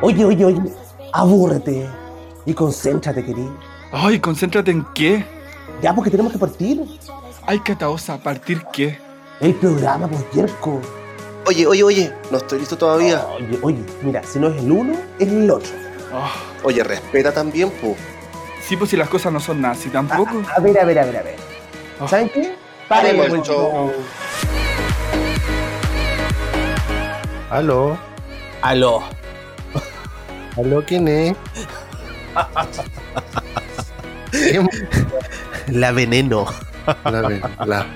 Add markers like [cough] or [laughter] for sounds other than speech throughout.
Oye, oye, oye, abúrrete y concéntrate, querido. Ay, concéntrate en qué. Ya, porque tenemos que partir. Ay, Cataosa, ¿partir qué? El programa, pues, Yerko. Oye, oye, oye, no estoy listo todavía. Oye, oye, mira, si no es el uno, es el otro. Ah, Oye, respeta también, pu. sí, pues si las cosas no son nada así tampoco. A ver, a ver, a ver, a ver. Ah. ¿Saben qué? Paremos Paremos el el show. Aló, Aló. aló, ¿quién es? [laughs] La veneno. La, ve- la,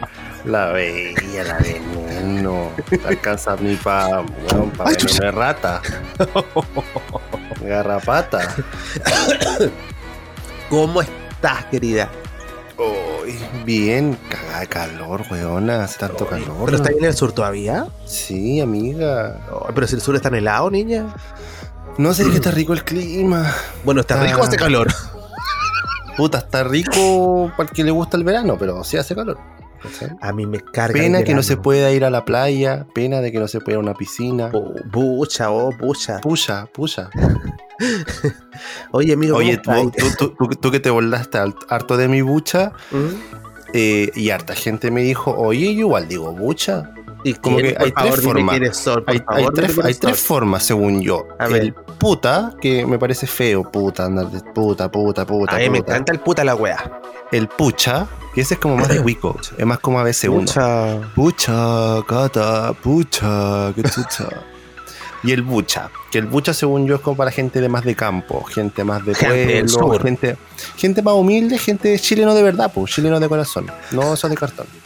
la bella, la veneno. Te alcanza ni pa, weón, pa veneno rata. Garrapata. [coughs] ¿Cómo estás, querida? Uy, bien, cagada de calor, weona. Hace tanto calor. ¿Pero está en el sur todavía? Sí, amiga. Pero si el sur está helado, niña. No sé que está rico el clima. Bueno, está Ah. rico este calor. Puta, está rico para el que le gusta el verano, pero sí hace calor. ¿Cachai? A mí me carga. Pena el que no se pueda ir a la playa, pena de que no se pueda ir a una piscina. Oh, Pucha, oh, pucha. Pucha, pucha. [laughs] Oye, amigo, ¿cómo Oye, tú, estás? tú, tú- tú- tú que te volaste harto de mi bucha, ¿Mm? eh, y harta gente me dijo, oye, yo igual digo bucha. ¿Y como que hay tres formas. Hay, tres, formas, según yo. A ver. El puta, que me parece feo, puta, andar de puta, puta, puta. A mí me encanta el puta la wea. El pucha, que ese es como más de Wico, es más como a veces uno. Pucha. Pucha, gata, pucha, qué chucha. Y el bucha, que el bucha según yo es como para gente de más de campo, gente más de pueblo, gente, gente más humilde, gente chileno de verdad, pues, chileno de corazón, no eso de cartón. [laughs]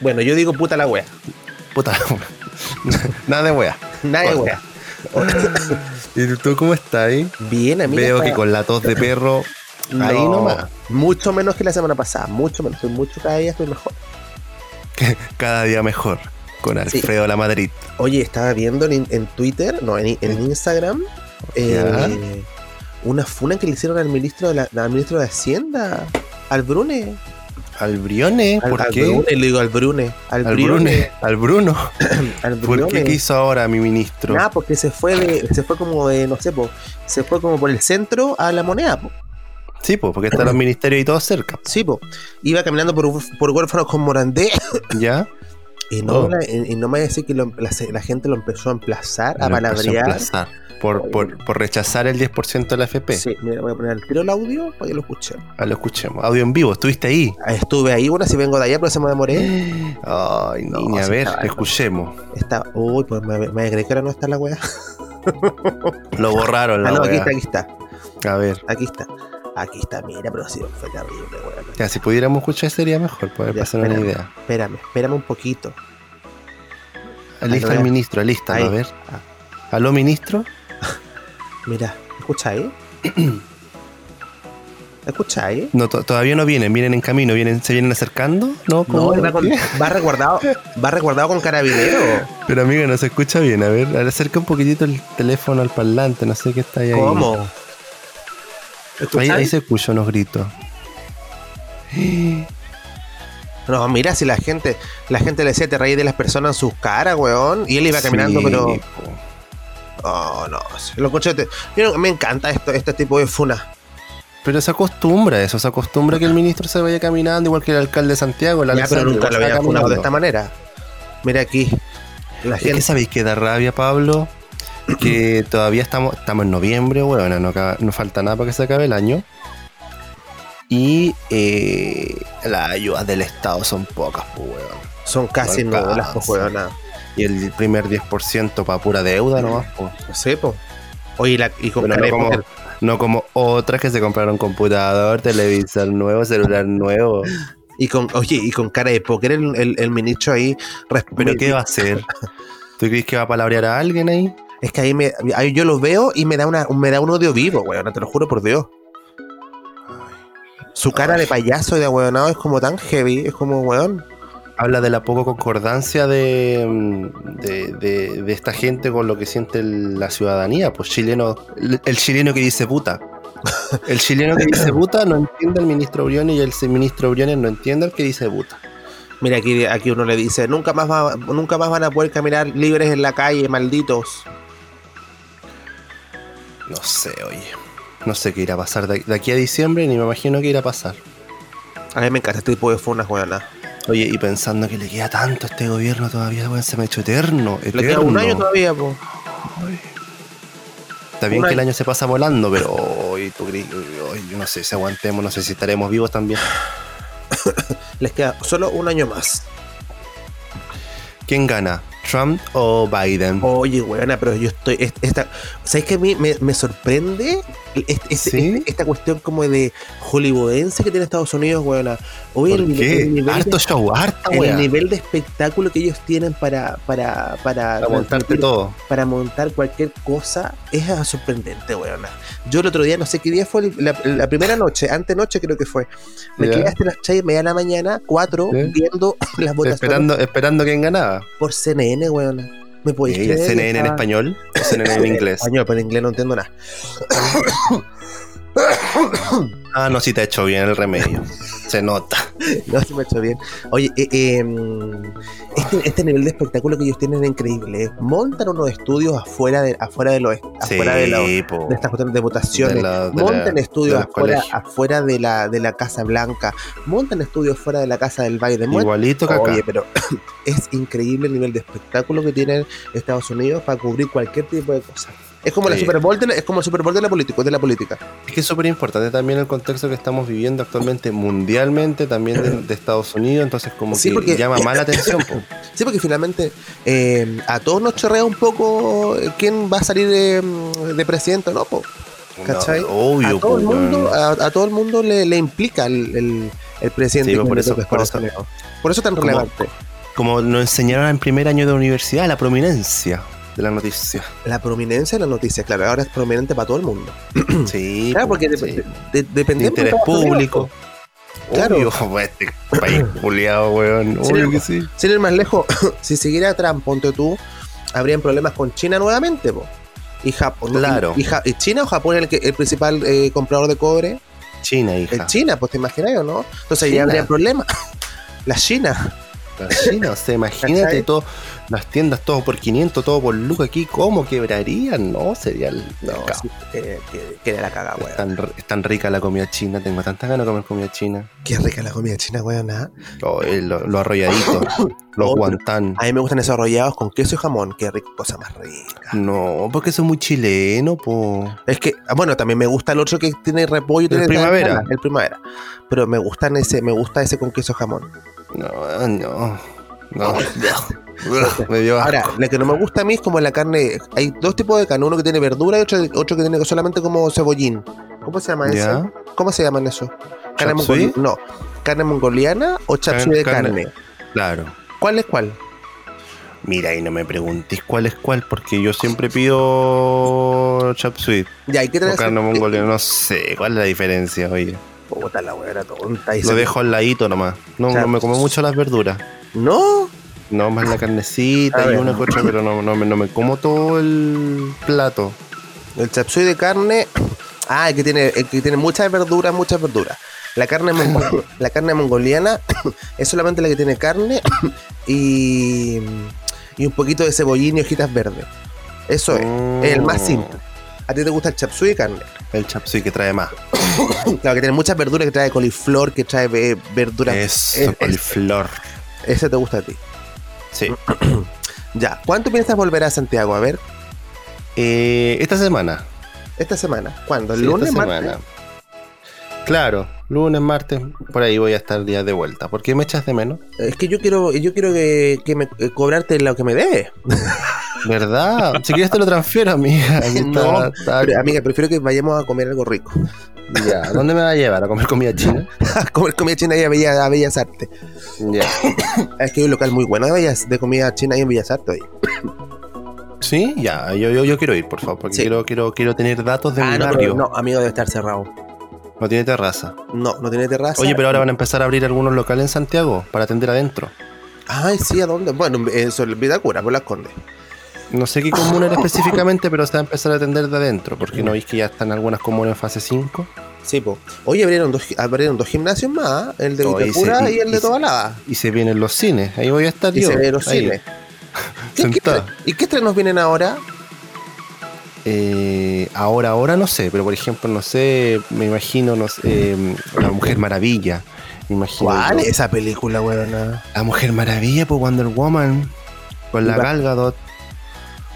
Bueno, yo digo puta la wea. Puta, [laughs] nada de wea. Nadie wea. [laughs] ¿Y tú cómo estás ahí? Bien, amigo. Veo que con la tos de perro, ahí nomás, Mucho menos que la semana pasada. Mucho menos. Estoy mucho cada día estoy mejor. [laughs] cada día mejor, con Alfredo La Madrid. Oye, estaba viendo en, en Twitter, no, en, en Instagram, eh, una funa que le hicieron al ministro de la, al ministro de Hacienda, al Brune. Al Brione, Al, ¿por al qué? Brune, le digo al Brune. Al, Al Brune, al Bruno. [clears throat] Al ¿Por qué? ¿Qué hizo ahora mi ministro? Nada, porque se fue de, se fue como de, no sé, po, se fue como por el centro a la moneda, po. Sí, pues, porque están los [clears throat] ministerios y todo cerca. Sí, po. Iba caminando por, por huérfanos con Morandé [laughs] ¿Ya? y no, Oh. la- y, no me voy a decir que lo- la, la gente lo empezó a emplazar, a Lo palabrear. emplazar Por, por, por rechazar el 10% de la FP. Sí, mira, voy a poner el tiro el audio para que lo escuchen. Ah, lo escuchemos. Audio en vivo, estuviste ahí. Ah, Estuve ahí, bueno, si vengo de allá, pero se me demoré. Ay, No, niña, a ver, estaba- escuchemos. Está, uy, pues me, me creí que ahora no está la weá. Lo borraron, [laughs] la Ah, no, aquí está, aquí está, A ver, aquí está. Aquí está, mira, pero sí, fue terrible, weón. ya, si pudiéramos escuchar sería mejor, poder pasar una idea. Espérame, espérame un poquito. Alista Ahí al ministro, alista, Ahí. a ver. Ah. ¿Aló, ministro? [laughs] Mira, ¿escucháis? [clears throat] ¿Escucháis? No, to- todavía no vienen, vienen en camino, vienen, se vienen acercando, ¿no? No, va, con- va resguardado, va resguardado con carabinero. [laughs] Pero amiga, no se escucha bien. A ver, acerca un poquitito el teléfono al parlante, no sé qué está ahí. ¿Cómo? Ahí, se escucha unos gritos. [gasps] No, mira, si la gente, la gente le decía te reí de las personas en sus caras, weón. Y él iba caminando, Sí, pero. Oh, no, lo no- me encanta esto, este tipo de funa. Pero se acostumbra eso, se acostumbra que el ministro se vaya caminando, igual que el alcalde de Santiago, el Ya, pero nunca lo había funado de esta manera. Mira aquí. La Es que gente. sabéis que da rabia, Pablo, que todavía estamos, estamos en noviembre, bueno, no, no falta nada para que se acabe el año. Y eh, las ayudas del Estado son pocas, pues, weón. Son casi no nulas, pues, weón. Y el primer 10% para pura deuda nomás, pues. No sé, po. Oye, la- y con no como, no como otras que se compraron computador, televisor nuevo, celular nuevo. Y con, oye, y con cara de póker el, el, el ministro ahí. ¿Pero qué va a hacer? [laughs] ¿Tú crees que va a palabrear a alguien ahí? Es que ahí, me, ahí yo lo veo y me da, una, me da un odio vivo, weón. Te lo juro por Dios. Su cara de payaso y de weonado es como tan heavy. Es como, weón. Habla de la poco concordancia de, mm, de, de- de esta gente con lo que siente el- la ciudadanía. Pues chileno, el, el chileno que dice puta. El chileno que dice puta no entiende al ministro Briones y el ministro Briones no entiende al que dice puta. Mira, aquí, aquí uno le dice, nunca más, va- nunca más van a poder caminar libres en la calle, malditos. No sé, oye. No sé qué irá a pasar de, aquí a diciembre, ni me imagino qué irá a pasar. A mí me encanta este tipo de funas, weón. Oye, y pensando que le queda tanto a este gobierno todavía, weón, se me ha hecho eterno. Le queda eterno. un año todavía, po. Está bien un que el año. se pasa volando, pero hoy tú crees- yo no sé si aguantemos, no sé si estaremos vivos también. [coughs] Les queda solo un año más. ¿Quién gana? ¿Trump o Biden? Oye, weona, pero yo estoy. es- Esta, ¿Sabes qué a mí me, me sorprende? Es- es- ¿Sí? es- esta cuestión como de hollywoodense que tiene Estados Unidos, weona. Oye, ¿Por el, qué? el nivel Harto de, show, harta el wea. nivel de espectáculo que ellos tienen para, para, para, Para montarte todo. para montar cualquier cosa es ah, sorprendente, weona. Yo el otro día, no sé qué día fue, la, la primera noche, antenoche creo que fue. Me Ya. quedé hasta las 6 y media de la mañana, 4, ¿Sí? viendo [coughs] las votaciones Esperando, esperando quién ganaba. por CNN, weona. ¿Me podéis ¿Y creer? CNN en español o CNN en [coughs] inglés? Español, pero en inglés no entiendo nada. [coughs] Ah, no, sí te ha hecho bien el remedio. [coughs] Se nota. [laughs] No, se me ha hecho bien. Oye, eh, eh, [laughs] este, este nivel de espectáculo que ellos tienen es increíble. Montan unos estudios afuera de, afuera de los afuera de, po. de estas cuestiones de votaciones. De la- de montan la- estudios de los afuera, colegios. afuera de la de la Casa Blanca. Montan estudios fuera de la Casa del Biden. Montan- Igualito que acá. Oye, pero [laughs] es increíble el nivel de espectáculo que tiene Estados Unidos para cubrir cualquier tipo de cosa. Es como la. Super Bowl de la, es como el Super Bowl de la política, de la política. Es que es súper importante también el contexto que estamos viviendo actualmente mundialmente, también de, de Estados Unidos, entonces como Sí, que porque- llama más la [laughs] atención. po. Sí, porque finalmente eh, a todos nos chorrea un poco eh, quién va a salir de, de presidente o no, po. ¿Cachai? No, obvio, a todo el mundo, a, a todo el mundo le, le implica el, el- el presidente Sí, por eso- por eso- eso tan Como- relevante. Como nos enseñaron en primer año de universidad, la prominencia de la noticia. La prominencia de la noticia, claro, ahora es prominente para todo el mundo. [clears throat] Sí, Claro, po, porque de- sí. de- de- De dependemos interés público. po. Claro. Obvio, [laughs] pues, este país culiado, weón. Obvio po. que sí. Sin ir más lejos, [laughs] si siguiera Trump, ponte tú, habrían problemas con China nuevamente, po. Y Japón. Claro. Y, y China o Japón es el, que- el principal eh, comprador de cobre. China, hija. China, pues te imaginas o no. Entonces China. ya habría problemas. [laughs] La China. China, o sea, imagínate ¿Cachai? todo, las tiendas todo por 500, todo por lucas aquí, ¿cómo quebrarían? No, sería el No, sí, que, que, que de la caga, Es weón. tan, es tan rica la comida china, tengo tantas ganas de comer comida china. Qué rica la comida china, weón. ¿ah? Oh, eh, lo, lo arrolladito, [coughs] los guantán. A mí me gustan esos arrollados con queso y jamón. Qué rico, cosa más rica. No, porque eso es muy chileno, po. Es que, ah, bueno, también me gusta el otro que tiene repollo. y tiene primavera. El primavera. Pero me gustan ese, me gusta ese con queso y jamón. No, no. No. me dio. Ahora, la que no me gusta a mí es como la carne. Hay dos tipos de carne, uno que tiene verdura y otro, otro que tiene solamente como cebollín. ¿Cómo se llama eso? ¿Cómo se llaman eso? Carne ¿Chapsui? mongol- No. ¿Carne mongoliana o chapsui de Carne- carne? Claro. ¿Cuál es cuál? Mira, y no me preguntes cuál es cuál, porque yo siempre pido chop suey Ya, hay que o tener. carne mongoliana. No sé cuál es la diferencia, oye. Puta la weá, tonta. y Lo se- dejo al ladito nomás. No, no me como mucho las verduras. ¿No? No, más la carnecita y una otra, pero no, no, me- no me como todo el plato. El chapsui de carne. [clears throat] Ah, el que tiene, el que tiene muchas verduras, muchas verduras. La carne, la carne mongoliana [clears throat] es solamente la que tiene carne [clears throat] y, y un poquito de cebollín y hojitas verdes. Eso es. Es el más simple. A ti te gusta el chapsui de carne. El chap suey que trae más. [coughs] Claro, que tiene muchas verduras, que trae coliflor, que trae eh, verduras. Eso, es- coliflor. Ese te gusta a ti. Sí. [coughs] Ya. ¿Cuánto piensas volver a Santiago? A ver, Eh, esta semana. esta semana. ¿Cuándo? ¿El Sí, lunes? esta martes? semana. Claro, lunes, martes, por ahí voy a estar día de vuelta. ¿Por qué me echas de menos? Es que yo quiero, yo quiero que, que me, eh, cobrarte lo que me debes. [laughs] ¿Verdad? si quieres te lo transfiero, amiga. [laughs] Está- No, está- Pero, amiga, prefiero que vayamos a comer algo rico. Ya, ¿dónde me va a llevar? ¿A comer comida [laughs] china? A comer comida china ahí a Bellas, a Bellas Artes. Ya. Es que hay un local muy bueno de, Bellas, de comida china ahí en Bellas Artes. oye. ¿Sí? Ya, yo, yo, yo quiero ir, por favor, porque Sí. quiero, quiero, quiero tener datos de Ah, mi no, barrio. No. no, amigo, debe estar cerrado. tiene terraza. No, no tiene terraza. Oye, pero ahora van a empezar a abrir algunos locales en Santiago para atender adentro. Ay, sí, ¿a dónde? Bueno, eso es Vitacura, por las Condes. No sé qué comuna era específicamente, pero se va a empezar a atender de adentro, porque no veis que ya están algunas comunas en fase 5. Sí, po. Hoy abrieron dos, abrieron dos gimnasios más, el de y Vitacura y, y- el de Tobalaba. Y se vienen los cines, ahí voy a estar Y yo. se ven los ahí, cines. [laughs] ¿Qué- qué ¿Y qué estrenos vienen ahora? Eh, ahora, ahora no sé, pero por ejemplo, no sé, me imagino, no sé, eh, La Mujer Maravilla. Me imagino ¿Cuál? yo. Esa película, weón. La Mujer Maravilla, pues Wonder Woman. Con la Va- Gal Gadot.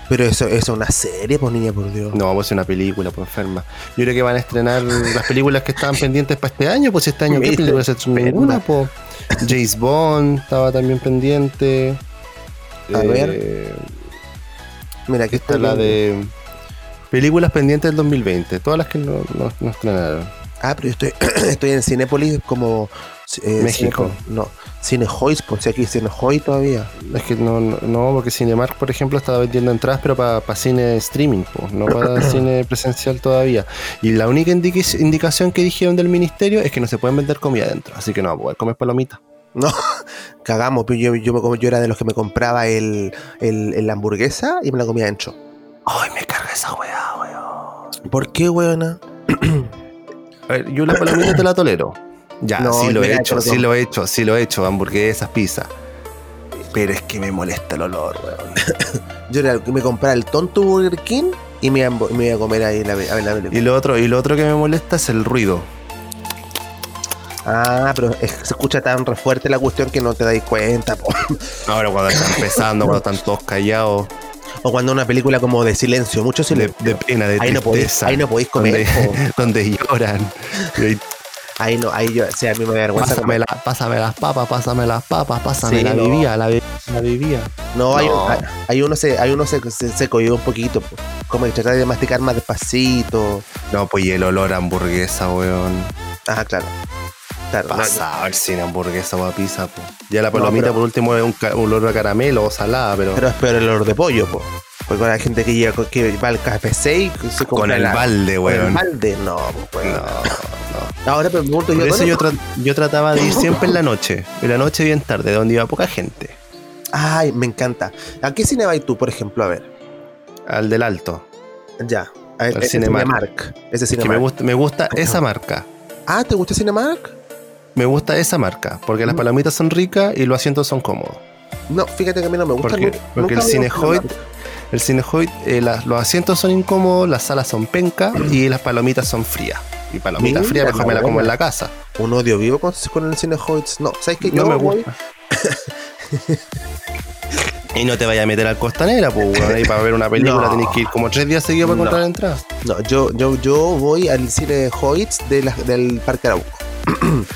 Pero eso, eso es una serie, pues niña, por Dios. No, pues es una película, pues enferma. Yo creo que van a estrenar las películas que estaban pendientes para este año, pues si este año qué [laughs] Mira, película se estrenó ninguna, pues. James Bond estaba también pendiente. A Eh, ver. Mira, aquí Está la de películas pendientes del 2020, todas las que no, no, no estrenaron. Ah, pero yo estoy, [clears throat] estoy en Cinépolis como. eh, México. Cinepo- no, Cinehois, pues si aquí Cinehoy todavía. Es que no, no, no, porque Cinemark, por ejemplo, estaba vendiendo entradas, pero para cine streaming, pues, no para [coughs] cine presencial todavía. Y la única indicación que dijeron del ministerio es que no se pueden vender comida adentro, así que no va a poder comer palomitas. [laughs] No, cagamos, pero yo, yo, yo era de los que me compraba el, el, el hamburguesa y me la comía dentro. Ay, me carga esa weá, weón. ¿Por qué, weona? A ver, yo la palomita te la tolero. [coughs] Ya, No, sí lo he hecho, sí lo he hecho, sí lo he hecho, hamburguesas, pizza. Pero es que me molesta el olor, weón. [laughs] Yo era me compraba el tonto Burger King y me iba, a embo- me iba a comer ahí la, a la película. Y lo otro, y lo otro que me molesta es el ruido. Ah, pero es se escucha tan re fuerte la cuestión que no te dais cuenta. po. [laughs] Ahora cuando están empezando, cuando están todos callados, O cuando una película como de silencio, mucho silencio. de pena, de ahí, no podéis, ahí no podéis comer. donde [laughs] lloran. Ahí, no, ahí yo, o sea, a mí me da vergüenza pásame, comer. la- pásame las papas, pásame las papas, pásame Sí, la no. bebida, la, la bebida. No, hay, No. hay- hay uno se, hay uno se, se, se cohibe un poquito, po. como que tratar de masticar más despacito. No, pues y el olor a hamburguesa, weón. Ah, claro. Claro, no, Pasado el cine hamburguesa o a pizza, po. Ya la palomita pero- por último es un, un olor a caramelo o salada, pero, pero es peor el olor de pollo, po. Porque con la gente que llega que va al KFC y se con el la- balde, con el weón. balde, no, pues, No, weón. no. Ahora pero me pregunto Por yo, eso ¿dónde- yo, tra- yo trataba de ir siempre en la noche. En la noche bien tarde, donde iba poca gente. Ay, me encanta. ¿A qué cine vas tú, por ejemplo? A ver. Al del alto. Ya. A Al Cinemark. Cinemark. Ese Es que me Cinemark. gusta, me gusta [laughs] esa marca. Ah, ¿te gusta Cinemark? Me gusta esa marca. Porque las Mm. palomitas son ricas y los asientos son cómodos. No, fíjate que a mí no me gusta. Porque- nunca- porque nunca el Cinehoid- El Cinehoid, eh, los asientos son incómodos, las salas son pencas y las palomitas son frías. Y palomitas Mira, frías mejor me la como en la casa. Un odio vivo con, con el Cinehoid. No, ¿sabes qué? Yo No me voy- gusta. [laughs] y no te vayas a meter al Costanera, pues, ahí para ver una película [laughs] No. tenés que ir como tres días seguidos para No. encontrar entradas. No, yo, yo, yo voy al cine Hoyts de la- del Parque Arauco. [clears throat]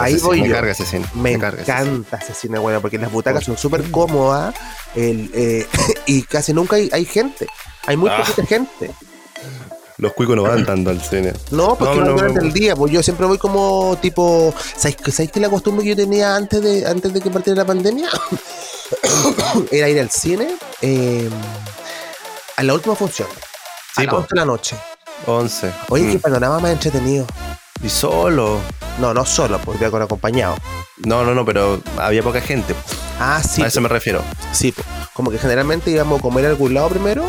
Ahí voy cine, yo. Me carga ese cine. Me cine. encanta ese cine, bueno, porque las butacas son súper cómodas el, eh, [laughs] y casi nunca hay, hay gente. Hay muy Ah. poquita gente. Los cuicos no van tanto al cine. No, porque No, no, durante no. el día, pues yo siempre voy como tipo. ¿Sabéis, que- ¿sabéis que la costumbre que yo tenía antes de, antes de que partiera la pandemia? [coughs] Era ir al cine eh, a la última función. Sí, a las po. 11 de la noche. 11. Oye, Mm. qué panorama más entretenido. Y solo. No, no solo, porque con acompañado. No, no, no, pero había poca gente. Ah, sí. a eso me refiero. Sí, como que generalmente íbamos a comer a algún lado primero.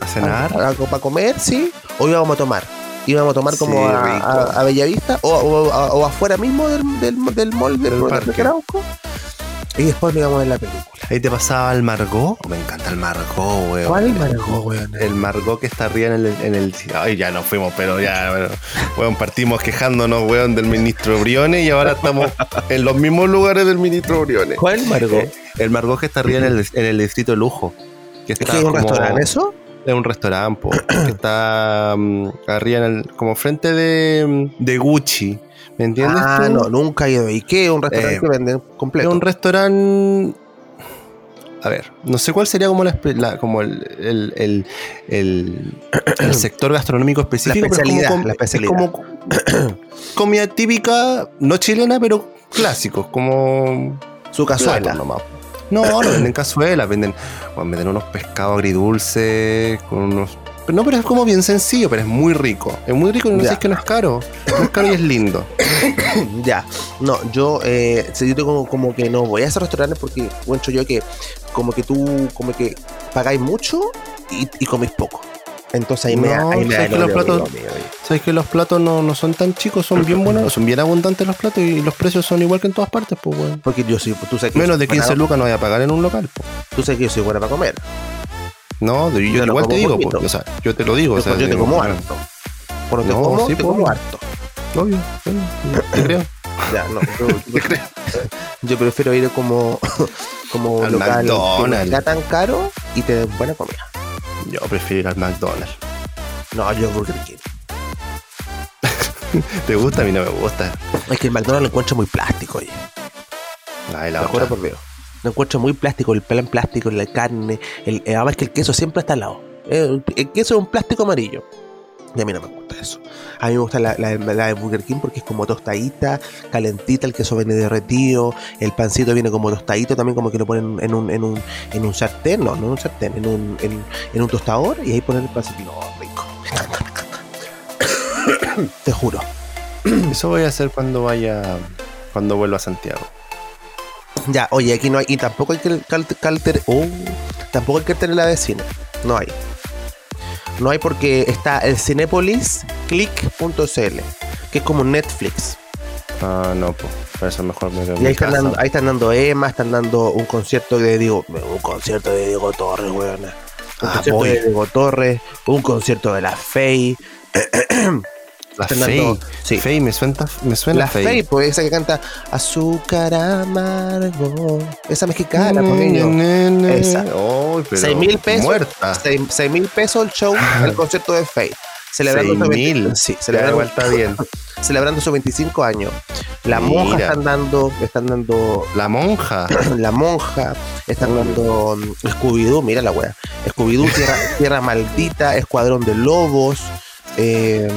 A cenar. Algo para comer, sí. O íbamos a tomar. Íbamos a tomar como Sí, a, a- a Bellavista o, o- a- o afuera mismo del, del, del mall del, Del del parque. Arauco. Y después nos íbamos a ver la película. Ahí te pasaba el Margot. Me encanta el Margot, weón. ¿Cuál Margot, weón? El Margot que está arriba en el, en el. Ay, ya nos fuimos, pero ya, bueno, weón, partimos quejándonos, weón, del ministro Briones y ahora estamos en los mismos lugares del ministro Briones. ¿Cuál Margot? Eh, el Margot que está arriba en el, en el distrito de lujo. Que ¿Es está es un como- restaurante eso? Es un restaurante, po, que [coughs] está mm, arriba en el, como frente de, mm, de Gucci. ¿Me entiendes? Ah, tú? no, nunca he ido. ¿Y qué? ¿Un restaurante Eh, que venden Es completo? un restaurante. A ver, no sé cuál sería como, la, la- como el, el, el, el- [coughs] el sector gastronómico específico. pero es como especialidad, com- la especialidad. Es como [coughs] comida típica, no chilena, pero clásicos, como Su cazuela. nomás. No, no venden cazuelas, venden, bueno, venden unos pescados agridulces, con unos. Pero no, pero es como bien sencillo, pero es muy rico. Es muy rico y no sé que no es caro. No es caro y es lindo. [coughs] Ya, no, yo, eh, yo como que no voy a esos restaurantes porque encuentro yo que como que tú, como que pagáis mucho y, y poco. Entonces ahí me ahí me da ¿sabes que el los platos-. Sabes que los platos no, no son tan chicos, son bien buenos, son bien abundantes los platos y los precios son igual que en todas partes, pues, weón. Porque yo soy, tú sabes que Menos de soy 15 buena- lucas no voy a pagar en un local, pues. Tú sabes que yo soy buena para comer. No, yo, igual te digo, pues, o sea, yo te lo digo. Yo, o sea, yo te como harto. Te No, como, sí, te pues. como harto. Obvio, bueno, te creo. [coughs] Ya, no. [laughs] Yo, yo- yo prefiero ir como, [coughs] como Al local que no McDonald's. tan caro y te den buena comida. Yo prefiero ir al McDonald's. No, yo Burger King. [laughs] ¿Te gusta? A mí no me gusta. Es que el McDonald's lo encuentro muy plástico, oye. Ay, la juro por Dios. Lo encuentro muy plástico, el plan plástico, la carne. El, eh, además que el queso siempre está al lado. El, el queso es un plástico amarillo. Y a mí no me gusta eso. A mí me gusta la, la- la de Burger King porque es como tostadita, calentita, el queso viene derretido, el pancito viene como tostadito, también como que lo ponen en un, en un, en un sartén, no, no en un sartén, en un, en, en un tostador y ahí ponen el pancito. No, rico. [clears throat] Te juro. [clears throat] Eso voy a hacer cuando vaya, cuando vuelva a Santiago. Ya, oye, aquí no hay, y tampoco hay que calter, oh, tampoco hay que tener la de cine. No hay. No hay porque está el Cinepolis Click.cl, que es como Netflix. Ah, no, pues, por eso mejor me Y ahí están, dando, ahí están dando Emma, están dando un concierto de Diego, un concierto de Diego Torres, weón. Un Ah, concierto voy. de Diego Torres, un concierto de la Fey. [clears throat] La dando- sí. Me suena, me suena La Fey. Fey, pues esa que canta Azúcar amargo. Esa mexicana, pues Ne, niño. Esa. Pero 6 mil pesos. Muerta. 6 mil pesos el show, el concierto de Faye. [laughs] Celebrando su 6.000. 20 Sí, celebrando, está bien. celebrando sus 25 años. La Mira. monja están dando, están dando La monja. [clears throat] la monja, están dando um, Scooby-Doo, mira la wea. Scooby-Doo, Tierra, [laughs] Tierra Maldita, Escuadrón de Lobos. Eh,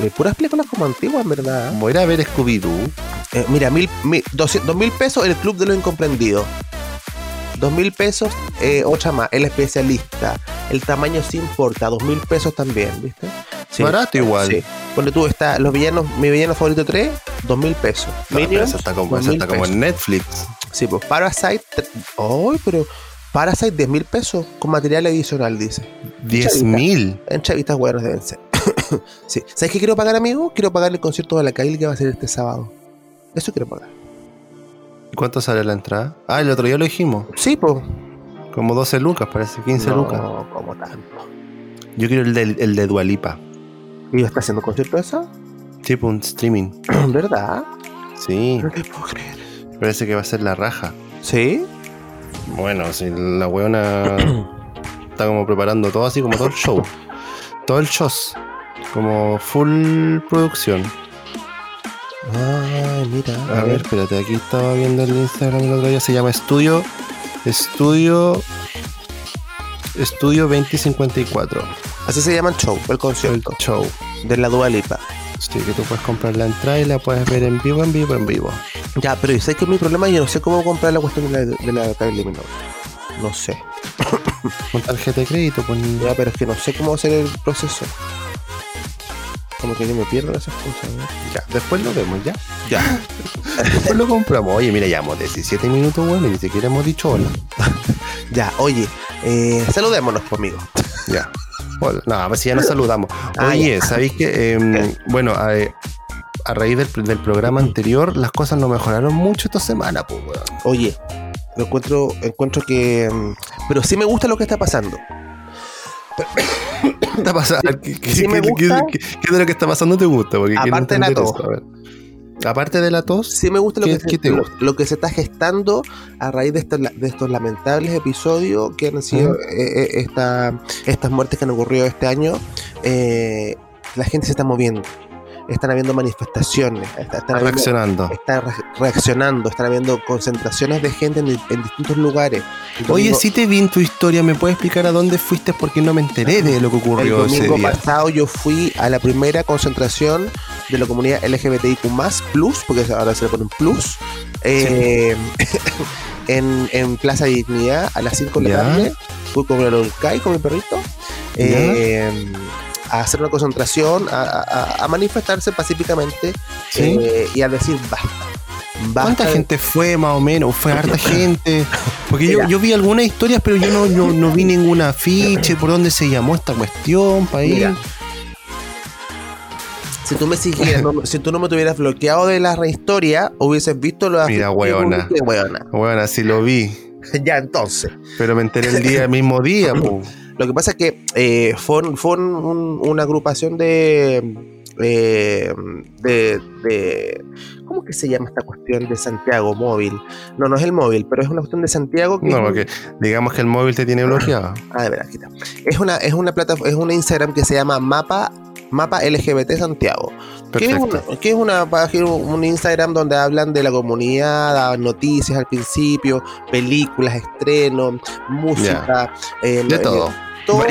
eh, puras películas como antiguas, en verdad. Voy a ir a ver Scooby-Doo. Eh, mira, mil, mil, dos mil pesos el Club de los Incomprendidos. Dos mil pesos, eh, otra más, el especialista. El tamaño sí importa, dos mil pesos también, ¿viste? Sí. Barato igual. Sí. Cuando tú estás, los villanos, mi villano favorito 3, dos mil pesos. No, Minions, eso está como, dos eso mil está como en Netflix. Sí, pues Parasite, ¡ay, pero! Parasite 10 mil pesos con material adicional, dice. 10 mil. En chavitas buenas deben ser. [laughs] sí. ¿Sabes qué quiero pagar, amigo? Quiero pagar el concierto de la Kylie que va a ser este sábado. Eso quiero pagar. ¿Y cuánto sale la entrada? Ah, el otro día lo dijimos. Sí, pues. Como 12 lucas, parece 15 no, lucas. como tanto. Yo quiero el de, el de Dualipa. ¿Y está haciendo concierto esa? Tipo un streaming. [clears throat] ¿Verdad? Sí, No te puedo creer. parece que va a ser la raja. ¿Sí? Bueno, si la weona [clears throat] está como preparando todo así, como todo el show. Todo el show. Como full producción. Ay, mira. A ver, espérate, aquí estaba viendo el Instagram el otro día. Se llama Estudio. Estudio. Estudio 2054. Así se llama el show, el El concierto show. de la Dua Lipa. Sí, que tú puedes comprar la entrada y la puedes ver en vivo, en vivo, en vivo. Ya, pero ¿y sabes que mi problema? Yo no sé cómo comprar la cuestión de la, de la. No sé. [coughs] Con tarjeta de crédito, pues. Ya, pero es que no sé cómo hacer el proceso. Como que yo me pierdo esas cosas, ¿no? Ya, después lo vemos, ya. Ya. [laughs] Después lo compramos. Oye, mira, llevamos 17 minutos, bueno, y ni siquiera hemos dicho hola. [laughs] Ya, oye, eh, saludémonos conmigo. [laughs] Ya. Hola. No, pues si ya nos saludamos. Ah, Oye, ¿sabéis que? em, bueno, a, a raíz del, del programa anterior, las cosas no mejoraron mucho esta semana, pues, weón. Oye, lo encuentro, encuentro que. mm, Pero sí me gusta lo que está pasando. ¿Qué está pasando? ¿Qué, qué- Sí me qué- gusta. qué- qué de lo que está pasando te gusta? Porque Aparte de la tos. eso. Aparte de la tos, Sí me gusta lo, ¿Qué- que, se, te gusta? lo que se está gestando a raíz de de estos lamentables episodios que han sido eh, esta- estas muertes que han ocurrido este año. Eh, la gente se está moviendo. Están habiendo manifestaciones. está- Están, habiendo- reaccionando. está re- reaccionando. Están habiendo concentraciones de gente en, en distintos lugares. El Oye, domingo- sí te vi en tu historia, ¿me puedes explicar a dónde fuiste? Porque no me enteré de lo que El ocurrió ese domingo día. pasado yo fui a la primera concentración de la comunidad LGBTIQ plus, porque ahora se le ponen plus, eh, [laughs] en, en Plaza Dignidad a las 5 de la tarde. Fui con el CAI, con mi perrito, eh, a hacer una concentración, a, a- a manifestarse pacíficamente Sí. eh, y a decir basta. basta ¿Cuánta de- gente fue más o menos? ¿Fue harta [laughs] gente? Porque yo, vi algunas historias, pero yo no, vi ningún afiche por dónde se llamó esta cuestión. Mira. Si tú me siguieras, no- si tú no me tuvieras bloqueado de la rehistoria, hubieses visto los Mira, huevona. Bueno, así lo vi. [laughs] Ya, entonces. Pero me enteré el día, el mismo día, po. Lo que pasa es que eh, fue, fue un- un- una agrupación de, eh, de, de- ¿Cómo que se llama esta cuestión de Santiago móvil? No, no es el móvil, pero es una cuestión de Santiago que No, un- porque digamos que el móvil te tiene bloqueado. Ah, de veras, aquí está. Es una, es una plata, es una Instagram que se llama Mapa, Mapa LGBT Santiago. Que es, una, que es una página, un Instagram donde hablan de la comunidad, noticias al principio, películas, estrenos, música, eh, De eh, todo.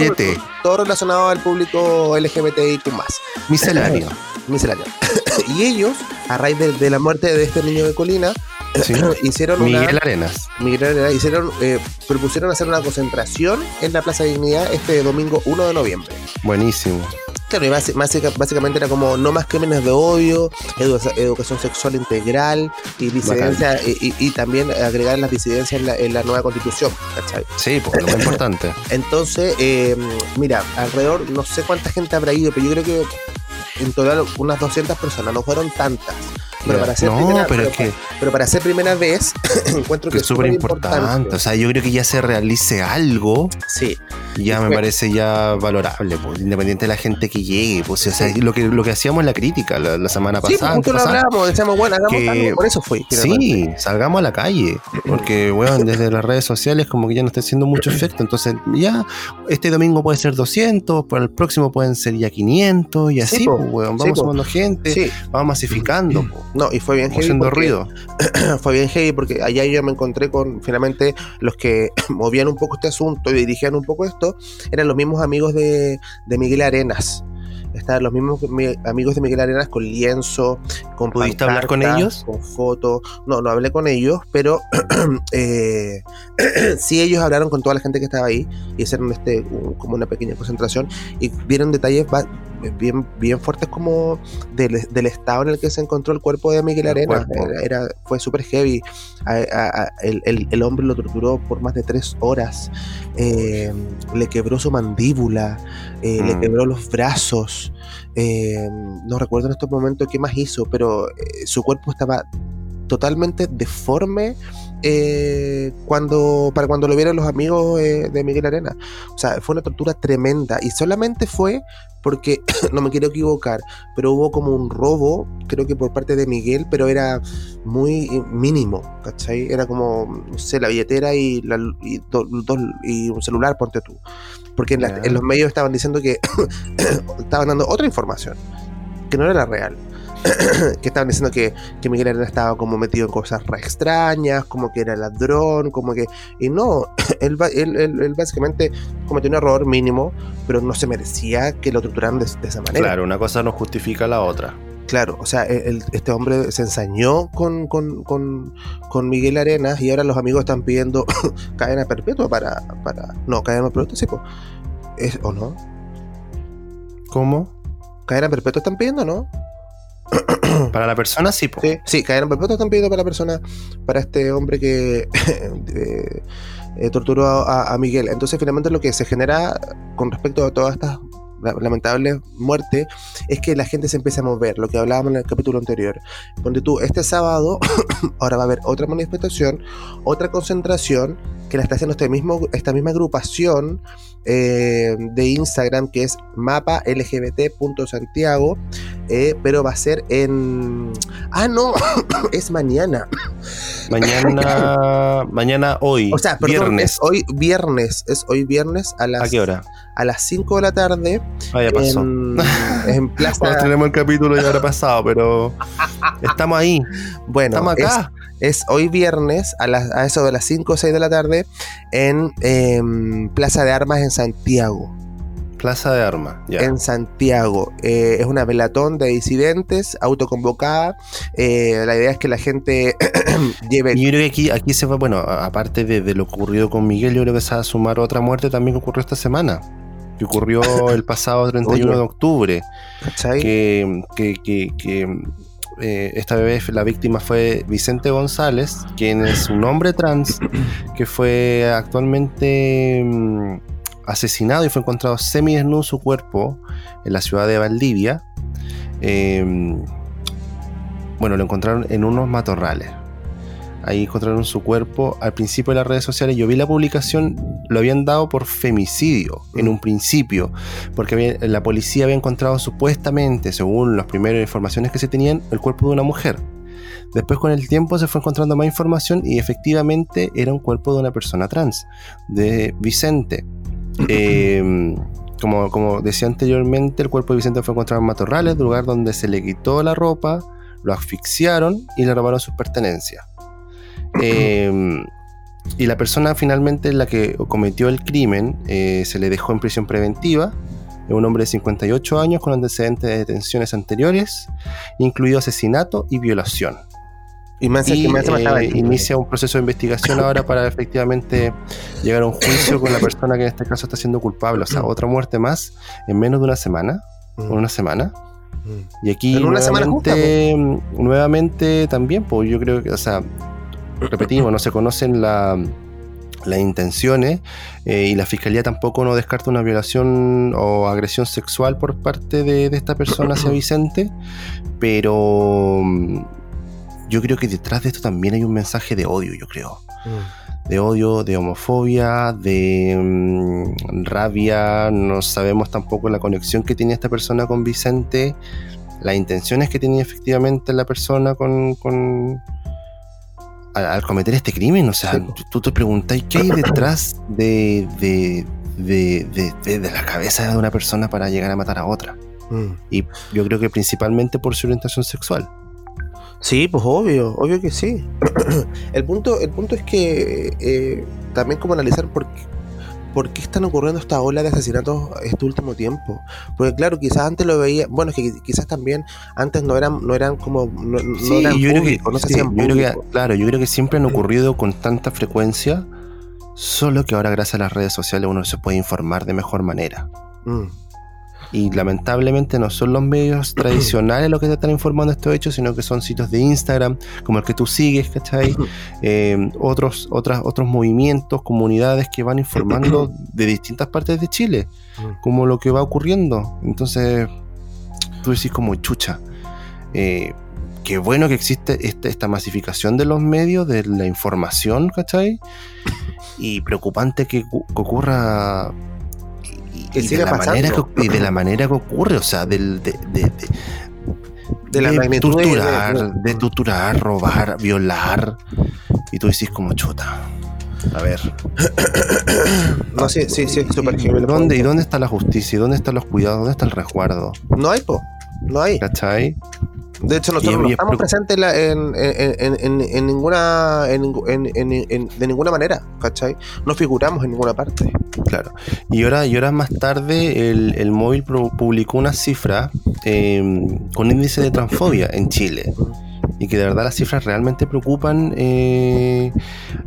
todo, relacionado al público LGBTIQ Misceláneo. [laughs] misceláneo. [coughs] y ellos, a raíz de, de la muerte de este niño de Colina, Sí. [coughs] hicieron una Miguel Arenas. Miguel Herrera, hicieron, eh, propusieron hacer una concentración en la Plaza de Dignidad este domingo 1 de noviembre. Buenísimo. Claro, y básicamente era como no más crímenes de odio, edu- educación sexual integral y disidencia, y, y- y también agregar las disidencias en la, en la nueva constitución, ¿cachai? Sí, porque lo más [coughs] importante. Entonces, eh, mira, alrededor, no sé cuánta gente habrá ido, pero yo creo que en total unas 200 personas, no fueron tantas. Pero para ser no, primera, pero es pa- que pero para ser primera vez, [clears throat] encuentro que es súper importante. O sea, yo creo que ya se realice algo, Sí, ya me parece ya valorable, pues, independiente de la gente que llegue. Pues, o sea, lo que, lo que hacíamos en la crítica la, la semana Sí, pasada. justo lo hablamos, decíamos, bueno, hagamos que- algo, por eso fue. Sí, salgamos a la calle, porque [clears throat] bueno, desde las redes sociales como que ya no está haciendo mucho efecto, entonces ya este domingo puede ser 200, para el próximo pueden ser ya 500 y así, Sí, pues, weón, Sí, vamos sumando gente, Sí, vamos masificando, po, no, y fue bien heavy. haciendo porque- ruido. [clears throat] Fue bien heavy porque allá yo me encontré con finalmente los que [clears throat] movían un poco este asunto y dirigían un poco esto, eran los mismos amigos de, de Miguel Arenas. Estaban los mismos mi- amigos de Miguel Arenas con lienzo, con ¿Pudiste hablar con ellos? Con fotos. No, no hablé con ellos, pero [clears throat] eh, sí ellos hablaron con toda la gente que estaba ahí y hicieron este un- como una pequeña concentración y vieron detalles bien, bien fuertes como del, del estado en el que se encontró el cuerpo de Miguel cuerpo. Era, era- fue súper heavy. A- a- a- el, el- el hombre lo torturó por más de tres horas. Eh, le quebró su mandíbula, eh, le Mm. quebró los brazos. eh, no recuerdo en estos momentos qué más hizo, pero su cuerpo estaba totalmente deforme eh, cuando para cuando lo vieron los amigos eh, de Miguel Arena. O sea, fue una tortura tremenda y solamente fue porque, [coughs] no me quiero equivocar, pero hubo como un robo, creo que por parte de Miguel, pero era muy mínimo, ¿cachai? Era como, no sé, la billetera y, la- y, do- dos- y un celular, ponte tú. Porque en, la- en los medios estaban diciendo que [coughs] estaban dando otra información, que no era la real. [clears throat] que estaban diciendo que, que Miguel Arena estaba como metido en cosas re extrañas, como que era ladrón, como que... Y no, [clears throat] él, ba- él, él- él básicamente cometió un error mínimo, pero no se merecía que lo torturaran de, de esa manera. Claro, una cosa no justifica la otra. Claro, o sea, el- este hombre se ensañó con, con, con, con Miguel Arenas y ahora los amigos están pidiendo [clears throat] cadena perpetua para... para no, cadena perpetua sí, po. ¿Es, ¿o no? ¿Cómo? Cadena perpetua están pidiendo, ¿no? [clears throat] Para la persona sí, po. Sí, sí, cadena perpetua están pidiendo para la persona, para este hombre que [laughs] eh, torturó a, a Miguel. Entonces, finalmente, lo que se genera con respecto a todas estas la- lamentables muertes es que la gente se empieza a mover, lo que hablábamos en el capítulo anterior. Ponte tú, este sábado, [clears throat] ahora va a haber otra manifestación, otra concentración que la está haciendo este mismo, esta misma agrupación eh, de Instagram que es mapa lgbt.santiago, eh, pero va a ser en... Ah, no, [coughs] es mañana. Mañana, [coughs] mañana hoy, O sea, perdón, viernes. es hoy viernes, es hoy viernes a las, ¿A qué hora? a las 5 de la tarde Ah, ya pasó. en, [laughs] en Plaza... Cuando tenemos el capítulo ya habrá pasado, pero [laughs] estamos ahí, Bueno, estamos es, acá. es hoy viernes a, a eso de las 5 o 6 de la tarde en em, Plaza de Armas en Santiago. Plaza de Armas, ya. En Santiago. Eh, es una velatón de disidentes autoconvocada. Eh, la idea es que la gente [clears throat] lleve... Y yo creo que aquí, aquí se va, bueno, aparte de, de lo ocurrido con Miguel, yo creo que se va a sumar otra muerte también que ocurrió esta semana. Que ocurrió [laughs] el pasado 31 Oye. de octubre. ¿cachai? Que, que, que, que eh, esta vez la víctima fue Vicente González, quien es un hombre trans [clears throat] que fue actualmente mm, asesinado y fue encontrado semidesnudo su cuerpo en la ciudad de Valdivia. Eh, bueno, lo encontraron en unos matorrales. Ahí encontraron su cuerpo. Al principio de las redes sociales yo vi la publicación, lo habían dado por femicidio en un principio, porque había- la policía había encontrado supuestamente, según las primeras informaciones que se tenían, el cuerpo de una mujer. Después con el tiempo se fue encontrando más información y efectivamente era un cuerpo de una persona trans, de Vicente. Eh, [clears throat] como, como decía anteriormente, el cuerpo de Vicente fue encontrado en matorrales, lugar donde se le quitó la ropa, lo asfixiaron y le robaron sus pertenencias. Eh, y la persona finalmente la que cometió el crimen eh, se le dejó en prisión preventiva. Es un hombre de 58 años con antecedentes de detenciones anteriores, incluido asesinato y violación. Y hace Y más eh, inicia un proceso de investigación ahora para [laughs] efectivamente llegar a un juicio con la persona que en este caso está siendo culpable. O sea, otra muerte más en menos de una semana. Mm, Una semana. mm. Y aquí En una semana nuevamente, nuevamente también, pues yo creo que, o sea, repetimos, no se conocen la- las intenciones eh, y la fiscalía tampoco no descarta una violación o agresión sexual por parte de, de esta persona hacia Vicente, pero mm, yo creo que detrás de esto también hay un mensaje de odio, yo creo Mm. de odio, de homofobia, de mm, rabia. No sabemos tampoco la conexión que tenía esta persona con Vicente, las intenciones que tenía efectivamente la persona con. con- al, al cometer este crimen. O sea, Sí, tú te preguntas, ¿qué hay detrás de, de, de, de- de- de la cabeza de una persona para llegar a matar a otra? Mm. Y yo creo que principalmente por su orientación sexual. Sí, pues obvio, obvio que sí. [clears throat] el, punto, el punto es que eh, también como analizar por qué, por qué están ocurriendo esta ola de asesinatos este último tiempo. Porque claro, quizás antes lo veía, bueno, es que quizás también antes no eran, no eran como, no, no Sí, eran yo creo que, no se sí, hacían yo creo que- claro, yo creo que siempre han ocurrido con tanta frecuencia, solo que ahora gracias a las redes sociales uno se puede informar de mejor manera. Mm. Y lamentablemente no son los medios [coughs] tradicionales los que te están informando estos hechos, sino que son sitios de Instagram, como el que tú sigues, ¿cachai? Eh, otros, otras, otros movimientos, comunidades que van informando [coughs] de distintas partes de Chile, como lo que va ocurriendo. Entonces, tú decís como chucha. eh, qué bueno que existe esta, esta masificación de los medios, de la información, ¿cachai? [coughs] Y preocupante que, cu- que ocurra. Y- de la manera que, y de la manera que ocurre, o sea, del, de, de- de- De la magnitud de- torturar, de- torturar, robar, violar. Y tú decís como chuta. A ver, [coughs] No, sí, sí, sí, es súper ¿y heavy el dónde, ¿y dónde está la justicia? ¿Y dónde están los cuidados? ¿Dónde está el resguardo? No hay, po. No hay. ¿Cachai? De hecho, nosotros no estamos presentes en, ninguna. De ninguna manera, ¿cachai? No figuramos en ninguna parte. Claro. Y ahora, y horas más tarde, el, el móvil publicó una cifra eh, con índice de transfobia en Chile. Y que de verdad las cifras realmente preocupan eh,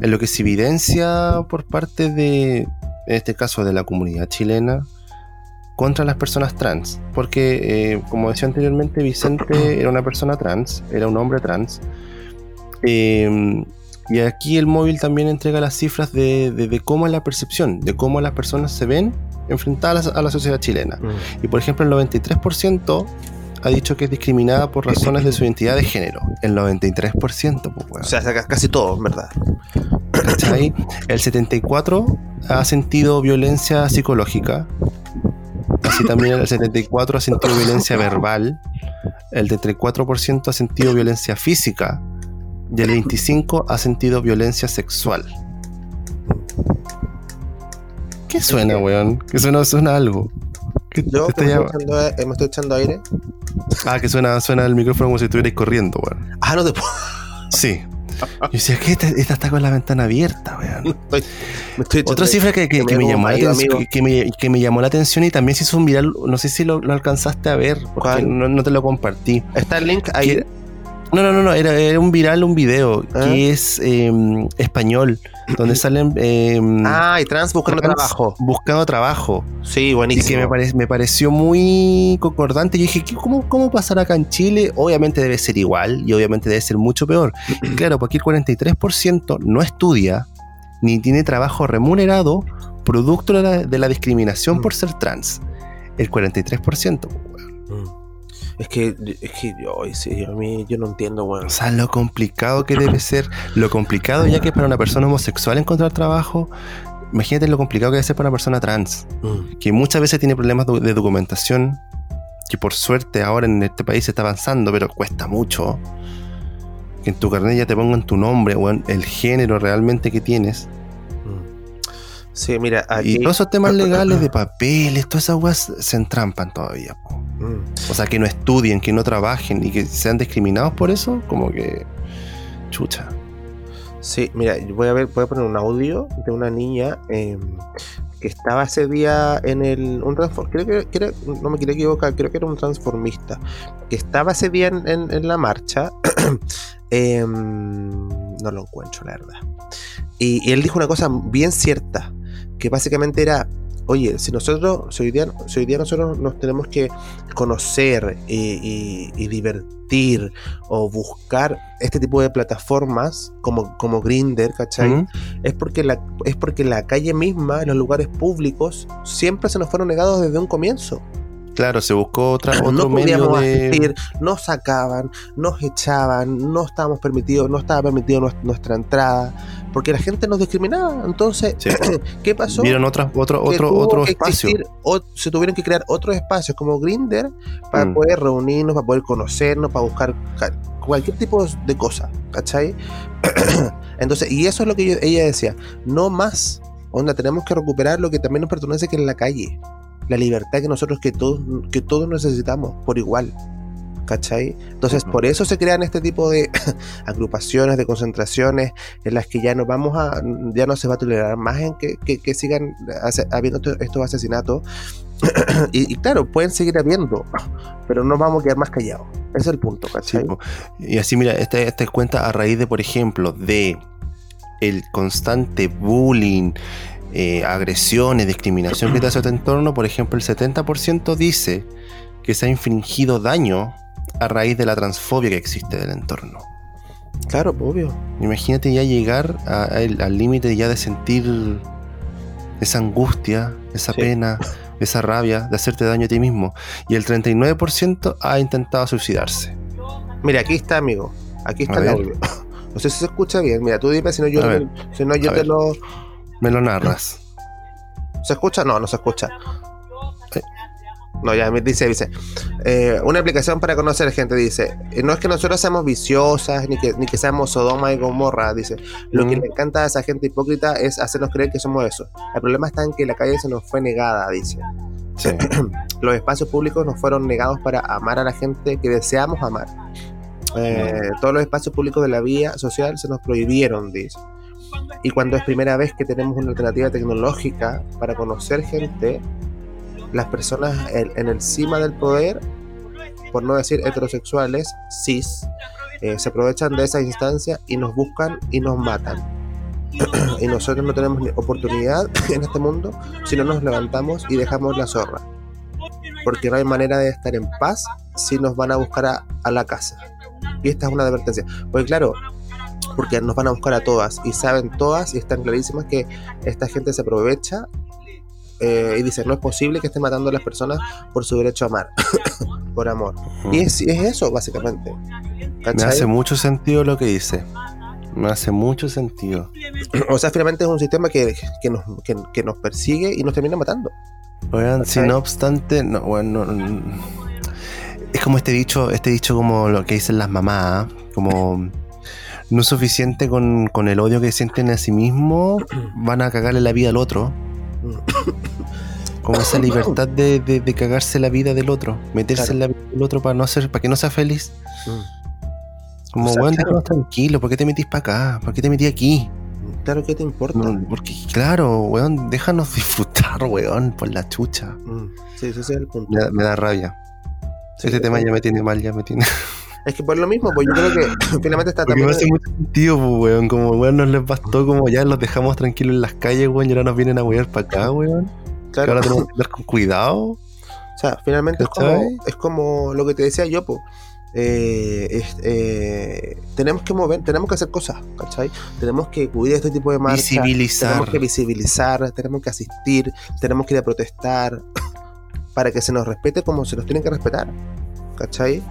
en lo que se evidencia por parte de, en este caso, de la comunidad chilena contra las personas trans. Porque, eh, como decía anteriormente, Vicente era una persona trans, era un hombre trans. Eh, y aquí el móvil también entrega las cifras de, de- de cómo es la percepción, de cómo las personas se ven enfrentadas a la, a la sociedad chilena. Y por ejemplo, el 93% ha dicho que es discriminada por razones de su identidad de género. El 93%, pues, weón. O sea, ca- casi todo, en verdad. ¿cachai? El 74% ha sentido violencia psicológica. Así también el 74% ha sentido violencia verbal. El 34% ha sentido violencia física. Y el 25% ha sentido violencia sexual. ¿Qué suena, weón? ¿Qué suena, suena algo? ¿Qué Yo te que me, está estoy echando, eh, me estoy echando aire. Ah, que suena, suena el micrófono como si estuvierais corriendo, weón. Ah, no te puedo. Sí. Yo decía, ¿qué? Esta, esta está con la ventana abierta, weón. [laughs] Otra cifra que, que- que que me llamó la marido, atención, amigo. que, me, que me llamó la atención y también se hizo un viral, no sé si lo, lo alcanzaste a ver, no, no te lo compartí. Está el link ahí. No, no, no, no, era, era un viral, un video Ah. que es eh, español, donde [clears throat] salen eh, Ah, y trans buscando trans trabajo. buscando trabajo. Sí, Y buenísimo. que me, pare- me pareció muy concordante. Yo dije, ¿qué- ¿cómo, ¿cómo pasará acá en Chile? Obviamente debe ser igual y obviamente debe ser mucho peor. Y [clears throat] claro, porque el 43% no estudia ni tiene trabajo remunerado producto de la, de la discriminación por ser trans. El 43%. Es que, es que yo, sí, a mí, yo no entiendo, weón. O sea, lo complicado que debe ser, lo complicado ya que es para una persona homosexual encontrar trabajo, imagínate lo complicado que debe ser para una persona trans, Mm. que muchas veces tiene problemas de documentación, que por suerte ahora en este país se está avanzando, pero cuesta mucho. Que en tu carnet ya te pongan tu nombre, weón, el género realmente que tienes. Sí, mira, aquí. Y todos esos temas legales de papeles, todas esas weas se entrampan todavía. Mm. O sea, que no estudien, que no trabajen y que sean discriminados por eso, como que chucha. Sí, mira, voy a ver, voy a poner un audio de una niña eh, que estaba ese día en el. Un transfor- creo que, no me quiero equivocar, creo que era un transformista. Que estaba ese día en, en- en la marcha. [clears throat] em, no lo encuentro, la verdad. Y, y él dijo una cosa bien cierta, que básicamente era. Oye, si nosotros, si hoy día, si hoy día nosotros nos tenemos que conocer y, y- y divertir o buscar este tipo de plataformas como, como Grinder, ¿cachai? ¿Mm? Es porque la, es porque la calle misma, en los lugares públicos, siempre se nos fueron negados desde un comienzo. Claro, se buscó otra, otro no medio podíamos de. asistir, nos sacaban, nos echaban, no estábamos permitidos, no estaba permitido nues- nuestra entrada, porque la gente nos discriminaba. Entonces, Sí. [clears throat] ¿qué pasó? Vieron otro, otro, otro espacio. existir o- se tuvieron que crear otros espacios como Grinder para Mm. poder reunirnos, para poder conocernos, para buscar ca- cualquier tipo de cosa, ¿cachai? [clears throat] Entonces, y eso es lo que yo- ella decía, no más, onda, tenemos que recuperar lo que también nos pertenece que es la calle, la libertad que nosotros que todos, que todos necesitamos por igual. ¿Cachai? Entonces, por eso se crean este tipo de [laughs] agrupaciones, de concentraciones, en las que ya no vamos a, ya no se va a tolerar más en que, que- que sigan hace- habiendo estos- asesinatos. [clears throat] y, y claro, pueden seguir habiendo, pero no vamos a quedar más callados. Ese es el punto, ¿cachai? y así, mira, esta, esta cuenta a raíz de, por ejemplo, de el constante bullying, eh, agresiones, discriminación que te hace tu entorno, por ejemplo, el 70% dice que se ha infringido daño a raíz de la transfobia que existe del entorno. Claro, pues, obvio. Imagínate ya llegar a- a el- al límite ya de sentir esa angustia, esa Sí. pena, esa rabia de hacerte daño a ti mismo. Y el 39% ha intentado suicidarse. Mira, aquí está, amigo. Aquí está A el audio. [laughs] No sé si se escucha bien. Mira, tú dime si no yo, A ver. si no yo A te ver. lo. Me lo narras. ¿Se escucha? No, no se escucha. Eh. No, ya me dice, dice. eh, una aplicación para conocer gente, dice. eh, no es que nosotros seamos viciosas, ni que, ni que seamos Sodoma y Gomorra, dice. Lo que Mm. le encanta a esa gente hipócrita es hacernos creer que somos eso. El problema está en que la calle se nos fue negada, dice. Sí. [clears throat] Los espacios públicos nos fueron negados para amar a la gente que deseamos amar. Eh, todos los espacios públicos de la vía social se nos prohibieron, dice. Y cuando es primera vez que tenemos una alternativa tecnológica para conocer gente, las personas en, en el cima del poder, por no decir heterosexuales, cis, eh, se aprovechan de esa instancia y nos buscan y nos matan. [clears throat] y nosotros no tenemos ni oportunidad [clears throat] en este mundo si no nos levantamos y dejamos la zorra. Porque no hay manera de estar en paz si nos van a buscar a, a la casa. Y esta es una advertencia. Porque claro, porque nos van a buscar a todas y saben todas y están clarísimas que esta gente se aprovecha eh, y dice, no es posible que estén matando a las personas por su derecho a amar, [coughs] por amor. Y es, es eso, básicamente. Me hace mucho sentido lo que dice. Me hace mucho sentido. O sea, finalmente es un sistema que, que, nos, que, que nos persigue y nos termina matando. Oigan, si no obstante, no, bueno, no- no- es como este dicho, este dicho como lo que dicen las mamás, como no es suficiente con, con el odio que sienten a sí mismos, [clears throat] van a cagarle la vida al otro. Como esa libertad de, de- de cagarse la vida del otro, meterse Claro. en la vida del otro para no ser, para que no sea feliz. Como, O sea, weón, claro. déjanos tranquilo, ¿por qué te metís para acá? ¿Por qué te metí aquí? Claro, ¿qué te importa? No, porque, claro, weón, déjanos [laughs] disfrutar, weón, por la chucha. Mm, Sí, ese es el punto. Me da, me da rabia. Sí, este tema ya me tiene mal, ya me tiene. [laughs] Es que por lo mismo, pues yo creo que [coughs] finalmente está también. no hace mucho sentido, pues, weón. Como, weón, nos les bastó como ya los dejamos tranquilos en las calles, weón, y ahora nos vienen a huear para acá, weón. Que claro, ahora tenemos que andar con cuidado. o sea, finalmente es como, es como lo que te decía yo, pues. Eh, es- eh, tenemos que mover, tenemos que hacer cosas, ¿cachai? Tenemos que cuidar este tipo de marchas. Visibilizar. Tenemos que visibilizar, tenemos que asistir, tenemos que ir a protestar [coughs] para que se nos respete como se nos tiene que respetar, ¿cachai?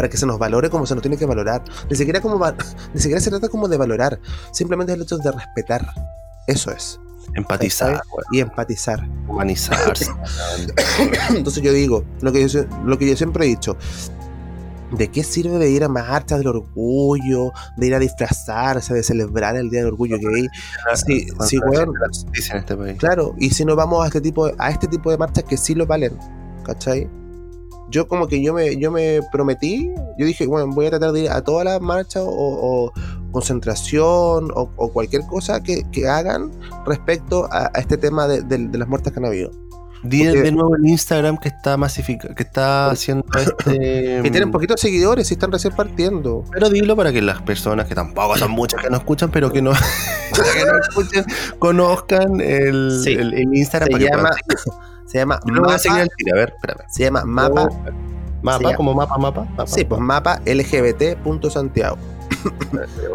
Para que se nos valore como se nos tiene que valorar. Ni siquiera, como va- [laughs] ni siquiera se trata como de valorar, simplemente el hecho de respetar. Eso es. Empatizar, weón. Y empatizar. Humanizarse. [coughs] Entonces yo digo, lo que yo, lo que yo siempre he dicho, ¿de qué sirve de ir a marchas del orgullo, de ir a disfrazarse, de celebrar el Día del Orgullo Gay? Sí, sí, en este país. Claro, y si no vamos a este tipo de, a este tipo de marchas que sí lo valen, ¿cachai? Yo como que yo me, yo me prometí, yo dije, bueno, voy a tratar de ir a todas las marchas o, o concentración o, o cualquier cosa que, que hagan respecto a, a este tema de, de- de las muertes que han habido. Di Porque- de nuevo el Instagram que está masificado, que está haciendo [laughs] este. Que tienen poquitos seguidores y están recién partiendo. Pero dilo para que las personas, que tampoco son muchas que no escuchan, pero que no, [laughs] que no escuchen, conozcan el, Sí. el, el Instagram. Se para que llama, se llama Yo lo voy a mapa, seguir al tiro, a ver, espérame. se llama mapa, Mapa, se llama- como mapa, mapa. mapa. sí, pues mapa LGBT.santiago.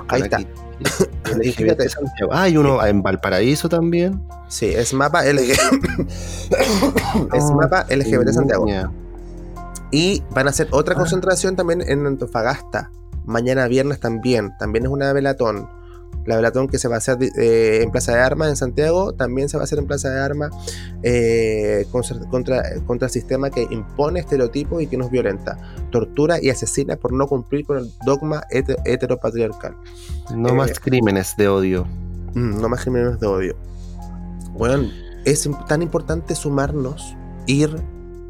ahí está. [laughs] Fíjate, Santiago. Ah, hay uno en Valparaíso también. Sí, es mapa LG... [coughs] es mapa LGBT Santiago. Y van a hacer Ah. otra concentración también en Antofagasta. Mañana viernes también. También es una velatón. La velatón que se va a hacer eh, en Plaza de Armas en Santiago, también se va a hacer en Plaza de Armas eh, contra, el sistema que impone estereotipos y que nos violenta, tortura y asesina por no cumplir con el dogma hete- heteropatriarcal. No Eh, más crímenes de odio. Mm, no más crímenes de odio. Bueno, es tan importante sumarnos, ir,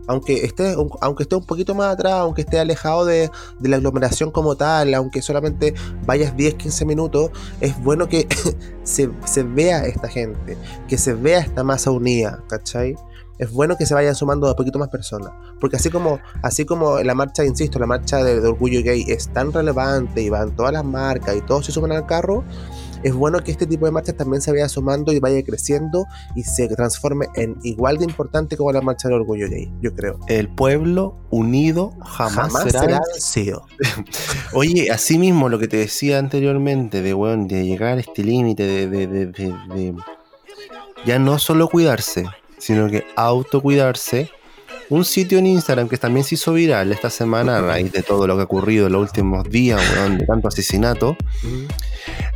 aunque esté, un- aunque esté un poquito más atrás, aunque esté alejado de, la aglomeración como tal, aunque solamente vayas 10, 15 minutos, es bueno que [laughs] se, se vea esta gente, que se vea esta masa unida, ¿cachai? Es bueno que se vayan sumando a poquito más personas. Porque así como, así como la marcha, insisto, la marcha de, de orgullo gay es tan relevante y van todas las marcas y todos se suman al carro, es bueno que este tipo de marchas también se vaya sumando y vaya creciendo y se transforme en igual de importante como la marcha del orgullo gay, yo creo. El pueblo unido jamás, Jamás será. será vencido. [laughs] Oye, así mismo lo que te decía anteriormente, de weón, de llegar a este límite de, de- de- de- de ya no solo cuidarse, sino que autocuidarse. Un sitio en Instagram que también se hizo viral esta semana a raíz de todo lo que ha ocurrido en los últimos días, weón, de tanto asesinato.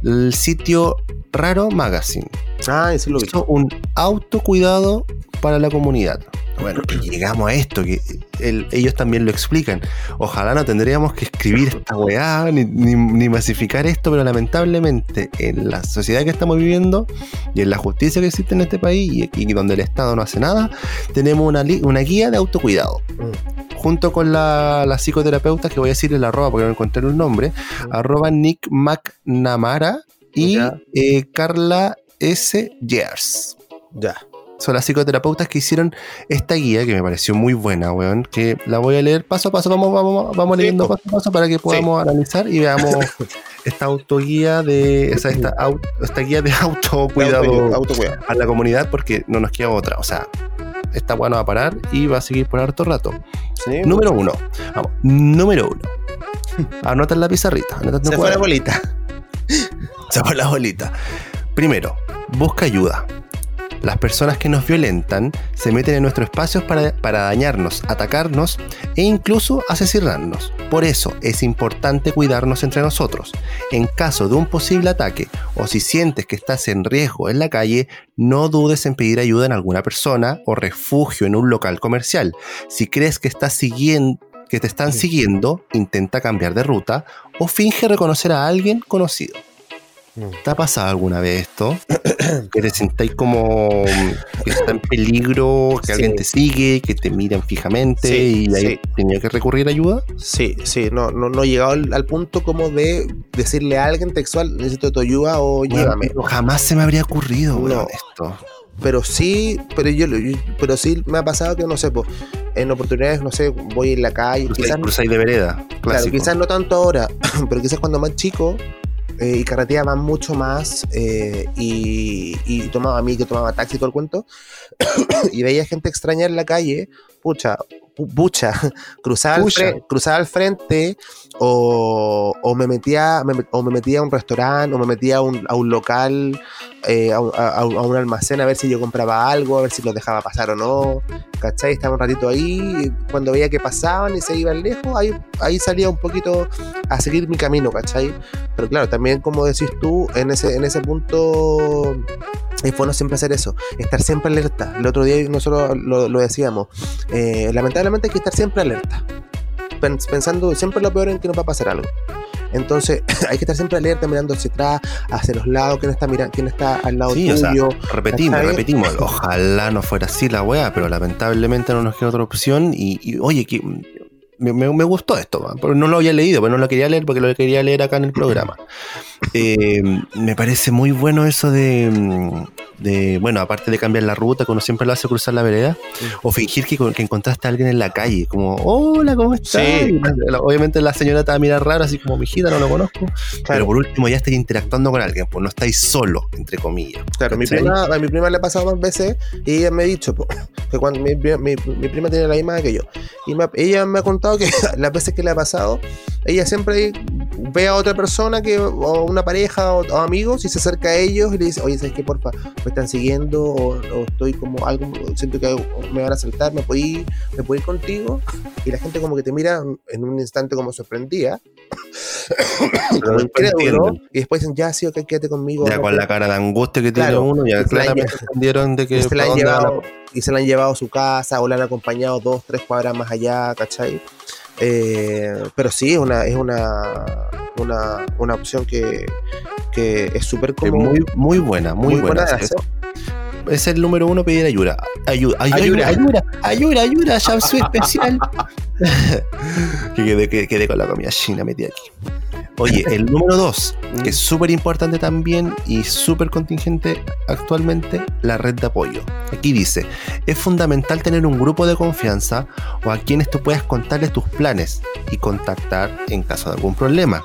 El sitio Raro Magazine Ah, sí lo vi. hizo un autocuidado para la comunidad. Bueno, que [clears throat] llegamos a esto, que el- ellos también lo explican. Ojalá no tendríamos que escribir esta weá, ni, ni- ni masificar esto, pero lamentablemente en la sociedad que estamos viviendo y en la justicia que existe en este país y aquí donde el Estado no hace nada, tenemos una, una guía de autocuidado. Mm. Junto con la, la psicoterapeuta, que voy a decirle el arroba porque no encontré el nombre, arroba Nick McNamara y eh, Carla S. Years Ya. son las psicoterapeutas que hicieron esta guía que me pareció muy buena, weón. Que la voy a leer paso a paso, vamos, vamos, vamos Sí, leyendo paso a paso para que podamos analizar y veamos [laughs] esta autoguía de. O sea, esta, esta guía de [laughs] autocuidado Auto- autocuidado. a la comunidad porque no nos queda otra. O sea, esta weá no va a parar y va a seguir por harto rato. Sí. Número uno. Vamos, número uno. [laughs] Anota en la pizarrita. Anota Se fue la bolita. [laughs] Se fue la bolita. Primero, busca ayuda. Las personas que nos violentan se meten en nuestros espacios para, para dañarnos, atacarnos e incluso asesinarnos. Por eso es importante cuidarnos entre nosotros. En caso de un posible ataque o si sientes que estás en riesgo en la calle, no dudes en pedir ayuda en alguna persona o refugio en un local comercial. Si crees que estás siguiendo que te están siguiendo, intenta cambiar de ruta o finge reconocer a alguien conocido. ¿Te ha pasado alguna vez esto? [clears throat] que te sentáis como que está en peligro, que Sí. alguien te sigue, que te miran fijamente Sí, y ahí sí. tenía que recurrir a ayuda. Sí, sí, no, no, no he llegado al, al punto como de decirle a alguien textual, necesito tu ayuda o llévame. Bueno, jamás se me habría ocurrido, esto. Pero sí, pero yo, pero sí me ha pasado que no sé, pues, en oportunidades, no sé, voy en la calle, Cruzáis quizás, cruzáis de vereda. claro, Clásico. quizás no tanto ahora, [clears throat] pero quizás cuando más chico eh, y carreteaba mucho más eh, y, y tomaba mí que tomaba taxi todo el cuento [coughs] y veía gente extraña en la calle, pucha, pu- pucha, [laughs] cruzaba, al cruzaba al frente o, o me metía me o me metía a un restaurante o me metía a un, a un local eh, a, un- almacén a ver si yo compraba algo a ver si los dejaba pasar o no ¿cachai? estaba un ratito ahí y cuando veía que pasaban y se iban lejos ahí, ahí salía un poquito a seguir mi camino ¿cachai? pero claro también como decís tú en ese, en ese punto es bueno siempre hacer eso, estar siempre alerta. El otro día nosotros lo, decíamos, eh, lamentablemente hay que estar siempre alerta, pensando siempre lo peor en que nos va a pasar algo. Entonces [laughs] hay que estar siempre alerta, mirando hacia atrás, hacia los lados, quién está mirando, quién está al lado Sí, o sea, tuyo. repetimos, repetimos. [laughs] Ojalá no fuera así la weá, pero lamentablemente no nos queda otra opción. Y, y, oye, que me, me- gustó esto, pero no lo había leído, pero no lo quería leer porque lo quería leer acá en el programa. Eh, me parece muy bueno eso de, de, bueno, aparte de cambiar la ruta, que uno siempre lo hace cruzar la vereda, o fingir que, que encontraste a alguien en la calle, como, hola, ¿cómo estás? Sí. Obviamente la señora te va a mirar raro, así como, mijita, no lo conozco. Pero Claro, por último ya estáis interactuando con alguien, pues no estáis solo, entre comillas. claro, mi prima, a mi prima le ha pasado más veces y ella me ha dicho po, que cuando mi, mi- mi prima tiene la misma que yo. Y me ella me ha contado que [laughs] las veces que le ha pasado, ella siempre ve a otra persona que o una pareja o, o amigos y se acerca a ellos y le dice, oye, ¿sabes qué? Porfa, me están siguiendo o, o estoy como algo, siento que me van a saltar, ¿me puedo ir, me puedo ir contigo? Y la gente como que te mira en un instante como sorprendida, [coughs] como incrédulo, y después dicen, ya, sí, ok, quédate conmigo. Ya no con la cara de angustia que tiene Claro. uno, ya claramente entendieron de que y se, la han la- llevado, y se la han llevado a su casa o la han acompañado dos, tres cuadras más allá, ¿cachai? Eh, pero sí, es una, es una, una, una opción que, que es súper como muy, muy buena, muy, muy buena. buena de Es, hacer. es el número uno pedir ayuda. Ayuda, ayuda, Ayuda. ayuda, ayuda, ayuda, ya soy especial. [laughs] [laughs] que quedé, que con la comida china metida aquí. Oye, el número dos, que es súper importante también y súper contingente actualmente, la red de apoyo. Aquí dice, es fundamental tener un grupo de confianza o a quienes tú puedas contarles tus planes y contactar en caso de algún problema.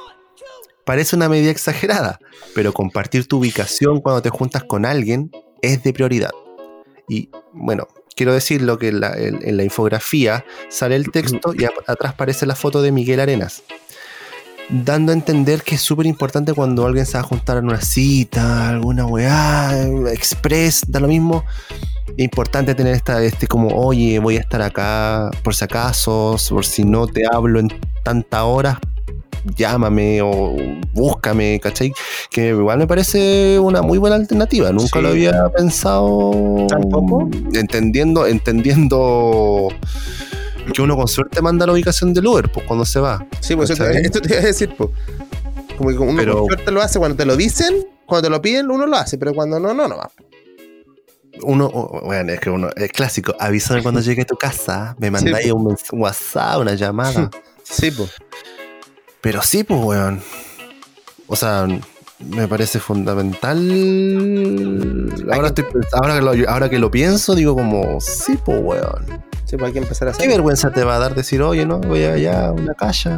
Parece una medida exagerada, pero compartir tu ubicación cuando te juntas con alguien es de prioridad. Y bueno, quiero decirlo que en la, en- en la infografía sale el [clears throat] texto y a- atrás aparece la foto de Miguel Arenas. Dando a entender que es súper importante cuando alguien se va a juntar en una cita, alguna weá, express, da lo mismo. Es importante tener esta, este como, oye, voy a estar acá por si acaso, por si no te hablo en tantas horas, llámame o búscame, ¿cachai? Que igual me parece una muy buena alternativa. Nunca Sí. lo había pensado. ¿Tampoco? Entendiendo, entendiendo que uno con suerte manda la ubicación del Uber, pues cuando se va. Sí, pues esto te iba a decir, pues. Como que uno Pero- con suerte lo hace cuando te lo dicen, cuando te lo piden, uno lo hace, pero cuando no, no, no va. Uno, bueno, es que uno, es clásico, avísame cuando llegue a tu casa, me mandáis un mens- un WhatsApp, una llamada. [laughs] Sí, pues. Pero sí, pues, weón. O sea, me parece fundamental. Ahora, estoy, ahora, que lo, ahora que lo pienso, digo como, sí, pues, weón. Sí, pues hay que empezar a ¿Qué hacerlo. vergüenza te va a dar decir, oye, no, voy allá a una calle?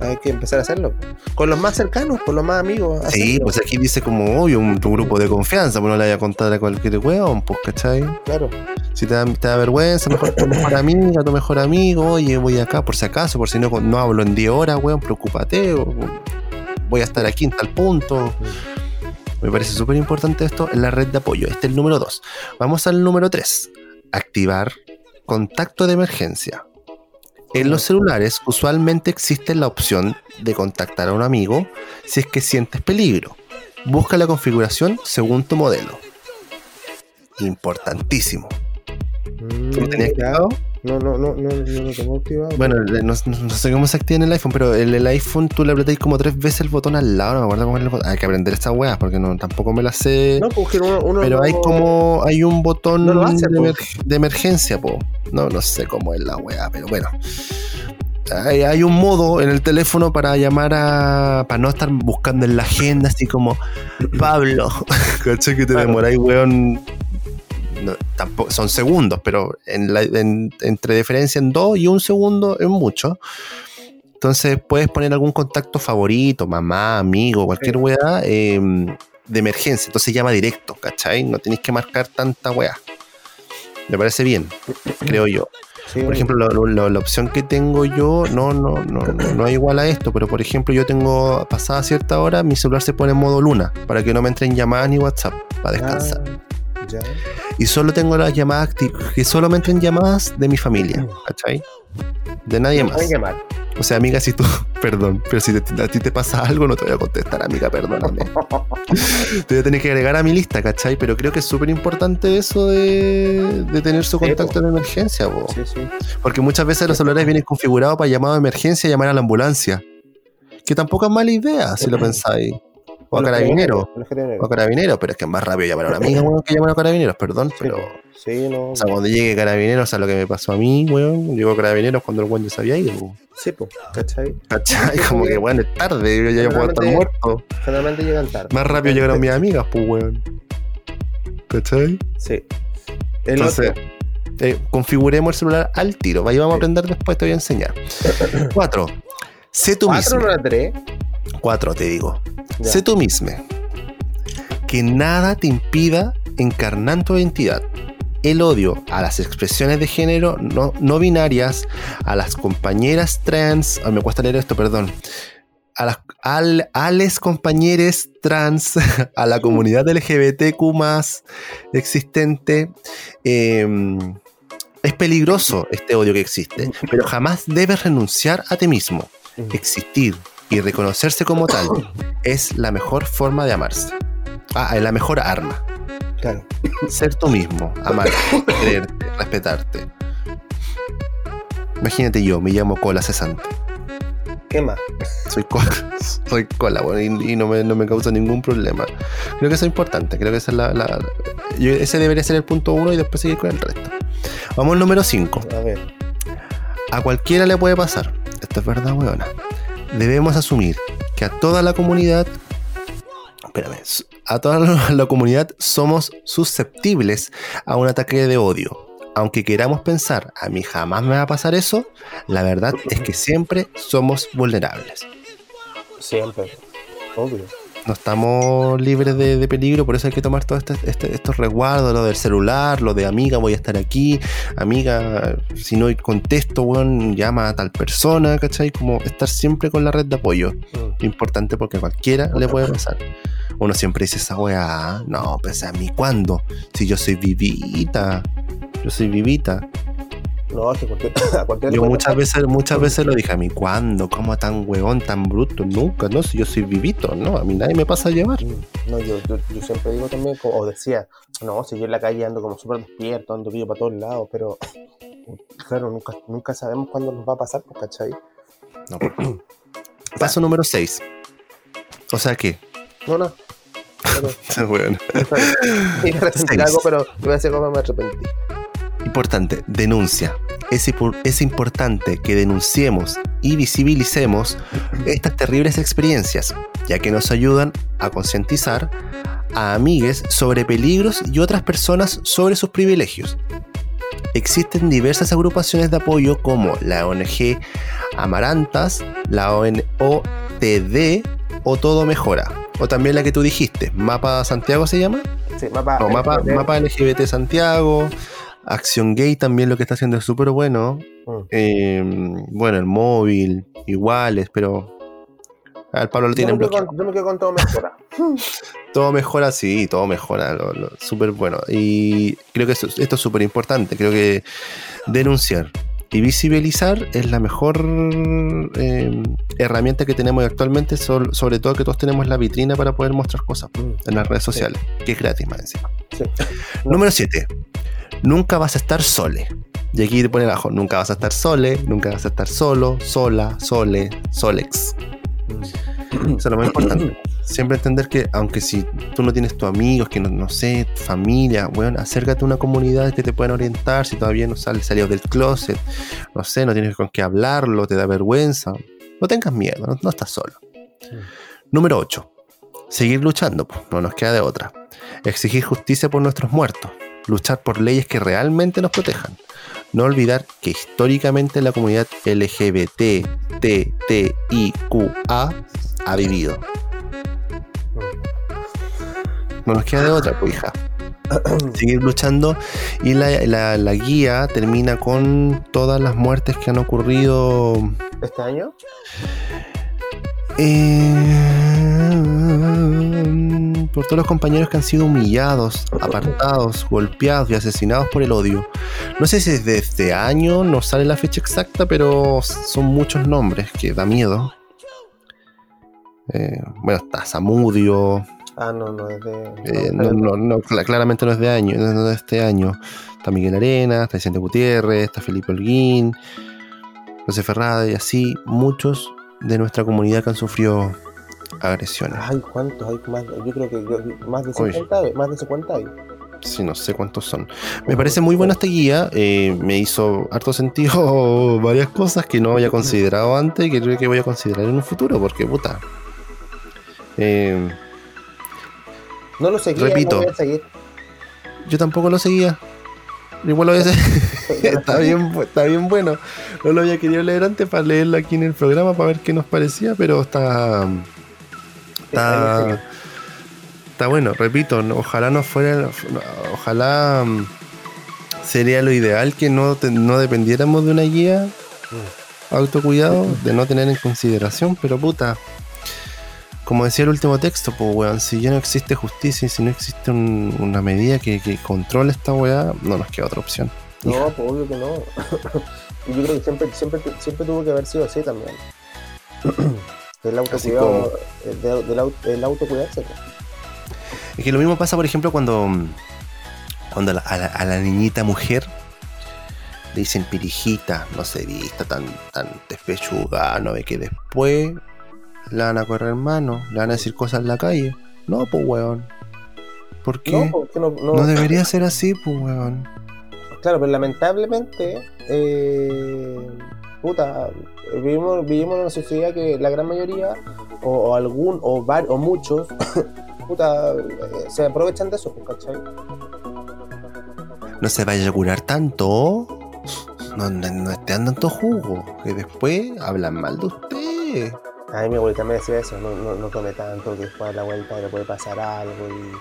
Hay que empezar a hacerlo. Con los más cercanos, con los más amigos. Sí, pues aquí dice como, oye, un, tu grupo de confianza, pues no le vaya a contar a cualquier weón, pues, ¿cachai? Claro. Si te da, te da vergüenza, mejor tu mejor amiga, tu mejor amigo, oye, voy acá por si acaso, por si no, no hablo en 10 horas, weón, preocúpate, o- voy a estar aquí en tal punto. Me parece súper importante esto en la red de apoyo. Este es el número 2. Vamos al número 3. Activar contacto de emergencia. En los celulares usualmente existe la opción de contactar a un amigo si es que sientes peligro. Busca la configuración según tu modelo. Importantísimo. ¿Tú lo tenías Mm, activado? No, no, no, no, no lo tengo activado. Bueno, no, no- no sé cómo se activa en el iPhone, pero en el iPhone tú le apretáis como tres veces el botón al lado, no me acuerdo cómo es el botón. Hay que aprender estas weas porque no, tampoco me las sé. no, porque uno, uno pero hay como, hay un botón hace, de, po. emer- de emergencia, po. No, no sé cómo es la wea, pero bueno. Hay, hay un modo en el teléfono para llamar a. para no estar buscando en la agenda, así como Pablo. [laughs] ¿Cachai? Que te Claro. demoráis, weón. No, tampoco, son segundos, pero en la- en- entre diferencia en dos y un segundo es mucho. Entonces puedes poner algún contacto favorito, mamá, amigo, cualquier weá, eh, de emergencia. Entonces llama directo, ¿cachai? No tenéis que marcar tanta weá. Me parece bien, creo yo. Sí, Por ejemplo, lo- lo- la opción que tengo yo no, no, no, no, no es igual a esto, pero por ejemplo, yo tengo pasada cierta hora, mi celular se pone en modo luna para que no me entren llamadas ni WhatsApp para descansar. Ah, ya. Y solo tengo las llamadas activas, que solo me entren llamadas de mi familia, ¿cachai? De nadie más. Llamar. O sea, amiga, si tú, [laughs] perdón, pero si te- a ti te pasa algo, no te voy a contestar, amiga, perdóname. [laughs] te voy a tener que agregar a mi lista, ¿cachai? Pero creo que es súper importante eso de, de tener su Sí, contacto de emergencia, po. Sí, sí. Porque muchas veces los celulares vienen configurados para llamado de emergencia y llamar a la ambulancia. Que tampoco es mala idea, si lo pensáis. O a carabineros. O a carabineros, pero es que más rápido llamar a una amiga, weón, que llamar a carabineros, perdón. Pero, Sí, no. o sea, cuando llegue carabineros, o sea, lo que me pasó a mí, weón, llegó carabineros cuando el weón ya se había ido, weón. Sí, pues, ¿cachai? ¿Cachai? Como que, weón, es tarde, yo ya puedo estar muerto. Generalmente llegan tarde. Más rápido llegaron mis amigas, pues, weón. ¿Cachai? Sí. El Entonces, otro. eh, configuremos el celular al tiro. Ahí vamos a aprender después, te voy a enseñar. [coughs] Cuatro. Sé tú ¿Cuatro mismo. no era tres? Cuatro, te digo. Ya. Sé tú mismo. Que nada te impida encarnar tu identidad. El odio a las expresiones de género no, no binarias, a las compañeras trans, ah, me cuesta leer esto, perdón, a las al, a les compañeres trans, [laughs] a la comunidad LGBTQ existente, eh, es peligroso este odio que existe, pero jamás debes renunciar a ti mismo. Existir y reconocerse como tal es la mejor forma de amarse. Ah, es la mejor arma. Claro. Ser tú mismo, amarte, quererte, respetarte. Imagínate yo, me llamo Cola Cesante. ¿Qué más? Soy cola, [laughs] soy cola, bueno, y, y no, me, no me causa ningún problema. Creo que eso es importante, creo que esa es la, la- yo- ese debería ser el punto uno y después seguir con el resto. Vamos al número 5. A ver. A cualquiera le puede pasar. Esto es verdad, weona. Debemos asumir que a toda la comunidad. Espérame. A toda [laughs] la comunidad somos susceptibles a un ataque de odio. Aunque queramos pensar, a mí jamás me va a pasar eso, la verdad es que siempre somos vulnerables. Siempre. Obvio. No estamos libres de, de peligro, por eso hay que tomar todos este- este- estos resguardos, lo del celular, lo de amiga, voy a estar aquí, amiga, si no contesto, weón, llama a tal persona, ¿cachai? Como estar siempre con la red de apoyo. Mm. Importante porque a cualquiera le puede pasar. Uno siempre dice esa weá, no, pues a mí, ¿cuándo? Si yo soy vivita, yo soy vivita. No, es que cualquier, [laughs] a cualquiera le Yo muchas veces, muchas veces lo dije a mí, ¿cuándo? ¿Cómo tan huevón, tan bruto? Nunca, no, si yo soy vivito, no, a mí nadie me pasa a llevar. Mm, No, yo, yo, yo siempre digo también, o decía, no, si yo en la calle ando como súper despierto, ando vivo para todos lados, pero [laughs] claro, nunca, nunca sabemos cuándo nos va a pasar, pues, ¿cachai? No. Paso número 6. O sea que, No, no. [laughs] Pero, bueno. Iba a algo, pero iba a decir cómo me arrepentí. Importante, denuncia. Es, es importante que denunciemos y visibilicemos estas terribles experiencias, ya que nos ayudan a concientizar a amigues sobre peligros y otras personas sobre sus privilegios. Existen diversas agrupaciones de apoyo como la ONG Amarantas, la ONOTD o Todo Mejora. O también la que tú dijiste, Mapa Santiago se llama. Sí, mapa. No, mapa, LGBT. mapa LGBT Santiago, Acción Gay también lo que está haciendo es súper bueno. Mm. Eh, bueno, el móvil, iguales, pero al Pablo lo Yo quedo bloqueado. con, yo me quedo con todo mejora. [laughs] Todo mejora, sí, todo mejora, lo- lo- súper bueno. Y creo que esto, esto es súper importante, creo que denunciar y visibilizar es la mejor eh, herramienta que tenemos actualmente, sobre todo que todos tenemos la vitrina para poder mostrar cosas Mm, en las redes sociales, que es gratis más encima. Sí. [laughs] Número 7. Nunca vas a estar sole. Y aquí te pone abajo, nunca vas a estar sole, nunca vas a estar solo, sola, sole, solex. Mm. Eso es lo más importante. [clears throat] Siempre entender que, aunque si tú no tienes tus amigos, que no, no sé, tu familia, bueno, acércate a una comunidad que te puedan orientar si todavía no sales salido del closet, no sé, no tienes con qué hablarlo, te da vergüenza. No tengas miedo, no, no estás solo. Número 8. Seguir luchando, pues, no nos queda de otra. Exigir justicia por nuestros muertos. luchar por leyes que realmente nos protejan. No olvidar que históricamente la comunidad LGBTTIQA ha vivido. No nos queda de otra, pues hija. [clears throat] Seguir luchando y la, la- la guía termina con todas las muertes que han ocurrido ¿Este año? eh, por todos los compañeros que han sido humillados, [laughs] apartados, golpeados y asesinados por el odio. No sé si desde este año no sale la fecha exacta, pero son muchos nombres que da miedo. Eh, bueno, está Samudio, Ah, no, no es de. eh, no, no, no, no, cla- claramente no es de año, no es de este año. Está Miguel Arena, está Vicente Gutiérrez, está Felipe Holguín, José Ferrada y así muchos de nuestra comunidad que han sufrido agresiones. Ay, ¿cuántos hay más? Yo creo que yo- más de Uy. 50 hay. Más de 50 hay. Sí, no sé cuántos son. Me parece muy buena esta guía. eh, me hizo harto sentido [laughs] varias cosas que no había considerado antes y que creo que voy a considerar en un futuro, porque puta. eh, No lo seguí. Repito. No seguir. yo tampoco lo seguía. Igual lo voy a hacer. [laughs] está, bien, está bien bueno. No lo había querido leer antes para leerlo aquí en el programa para ver qué nos parecía, pero está. Está, está bueno, repito, ojalá no fuera, ojalá mm, sería lo ideal que no, no dependiéramos de una guía autocuidado, de no tener en consideración, pero puta, como decía el último texto, pues weón, si ya no existe justicia y si no existe un- una medida que, que controle esta weá, no nos queda otra opción. No, pues obvio que no. Y [laughs] yo creo que siempre, siempre, siempre tuvo que haber sido así también. [clears throat] El autocuidado, el, de- del au- el autocuidarse. Es que lo mismo pasa, por ejemplo, cuando, cuando a, la, a la- a la niñita mujer le dicen pirijita, no se vista tan, tan despechugada, no ve que después la van a correr mano, le van a decir cosas en la calle. No, pues weón. ¿Por qué? No, porque no, no, No debería ser así, pues weón. Claro, pero lamentablemente, eh, puta, vivimos, vivimos en una sociedad que la gran mayoría, o, o algún, o, var- o muchos, [coughs] puta, eh, se aprovechan de eso, pues, ¿cachai? No se vaya a curar tanto. No, no, no esté dando jugo. Que después hablan mal de usted. A mí mi abuelita me decía eso, no, no, no tome tanto, que después a la vuelta le puede pasar algo y...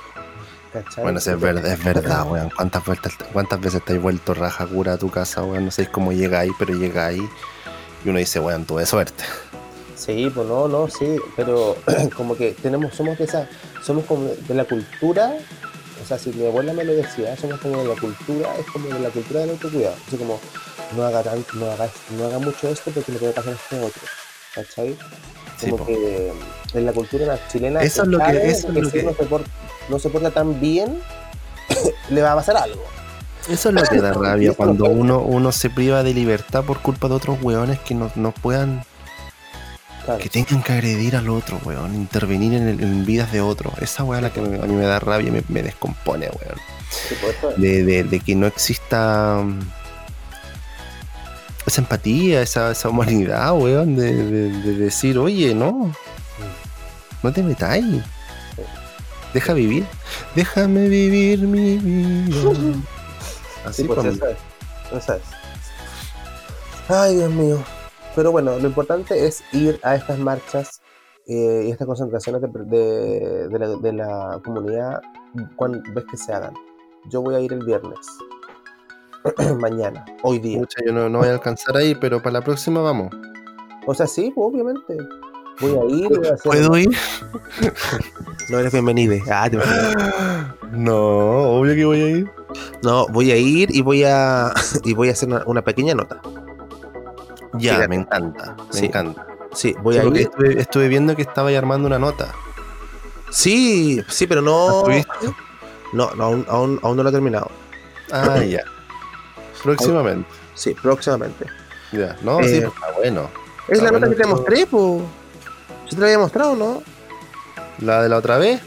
¿cachai? Bueno, es verdad, es verdad, [laughs] weón. ¿Cuántas, vueltas, ¿Cuántas veces te has vuelto raja cura a tu casa, weón? No sé cómo llega ahí, pero llega ahí. Y uno dice, weón, tuve suerte. Sí, pues no, no, sí, pero [clears throat] como que tenemos, somos de esa, somos como de la cultura, o sea, si mi abuela me lo decía, somos como de la cultura, es como de la cultura del autocuidado, así como, no haga tanto, no haga, no haga mucho esto porque le puede pasar esto a otro, ¿cachai? Como que en la cultura chilena Eso es lo que- eso es que lo si que- uno se por- no se porta tan bien, [coughs] le va a pasar algo. Eso es lo que da [coughs] rabia, cuando no- uno, uno se priva de libertad por culpa de otros weones que no, no puedan, Claro. que tengan que agredir al otro, weón. Intervenir en, el- en vidas de otro. Esa weá la que me- a mí me da rabia y me, me descompone, weón. Sí, pues, esto es. de, de- de que no exista esa empatía, esa, esa humanidad, weón, de, de- de decir, oye, no, no te metáis. Deja vivir. Déjame vivir mi vida. Así Sí, pues como- eso es. Eso es. Ay, Dios mío. Pero bueno, lo importante es ir a estas marchas eh, y estas concentraciones de, de- de la, de la comunidad cuando ves que se hagan. Yo voy a ir el viernes. [clears throat] Mañana, hoy día. Yo no, no voy a alcanzar ahí, pero para la próxima vamos. O sea, sí, pues, obviamente. Voy a ir, voy a hacer. ¿Puedo ir? [laughs] No eres bienvenido. Ah, te. [gasps] No, obvio que voy a ir. No, voy a ir y voy a [laughs] y voy a hacer una, una pequeña nota. Ya, Fíjate. me encanta, me Sí. encanta. Sí, voy Sí, a ir. estuve, estuve viendo que estaba armando una nota. Sí, sí, pero no. ¿Estuviste? No, no aún, aún, aún no lo he terminado. Ah, ya. Próximamente. Sí, próximamente. Ya, no, Eh, sí, está bueno. Es la nota que te mostré, po. Yo te la había mostrado, ¿no? La de la otra vez,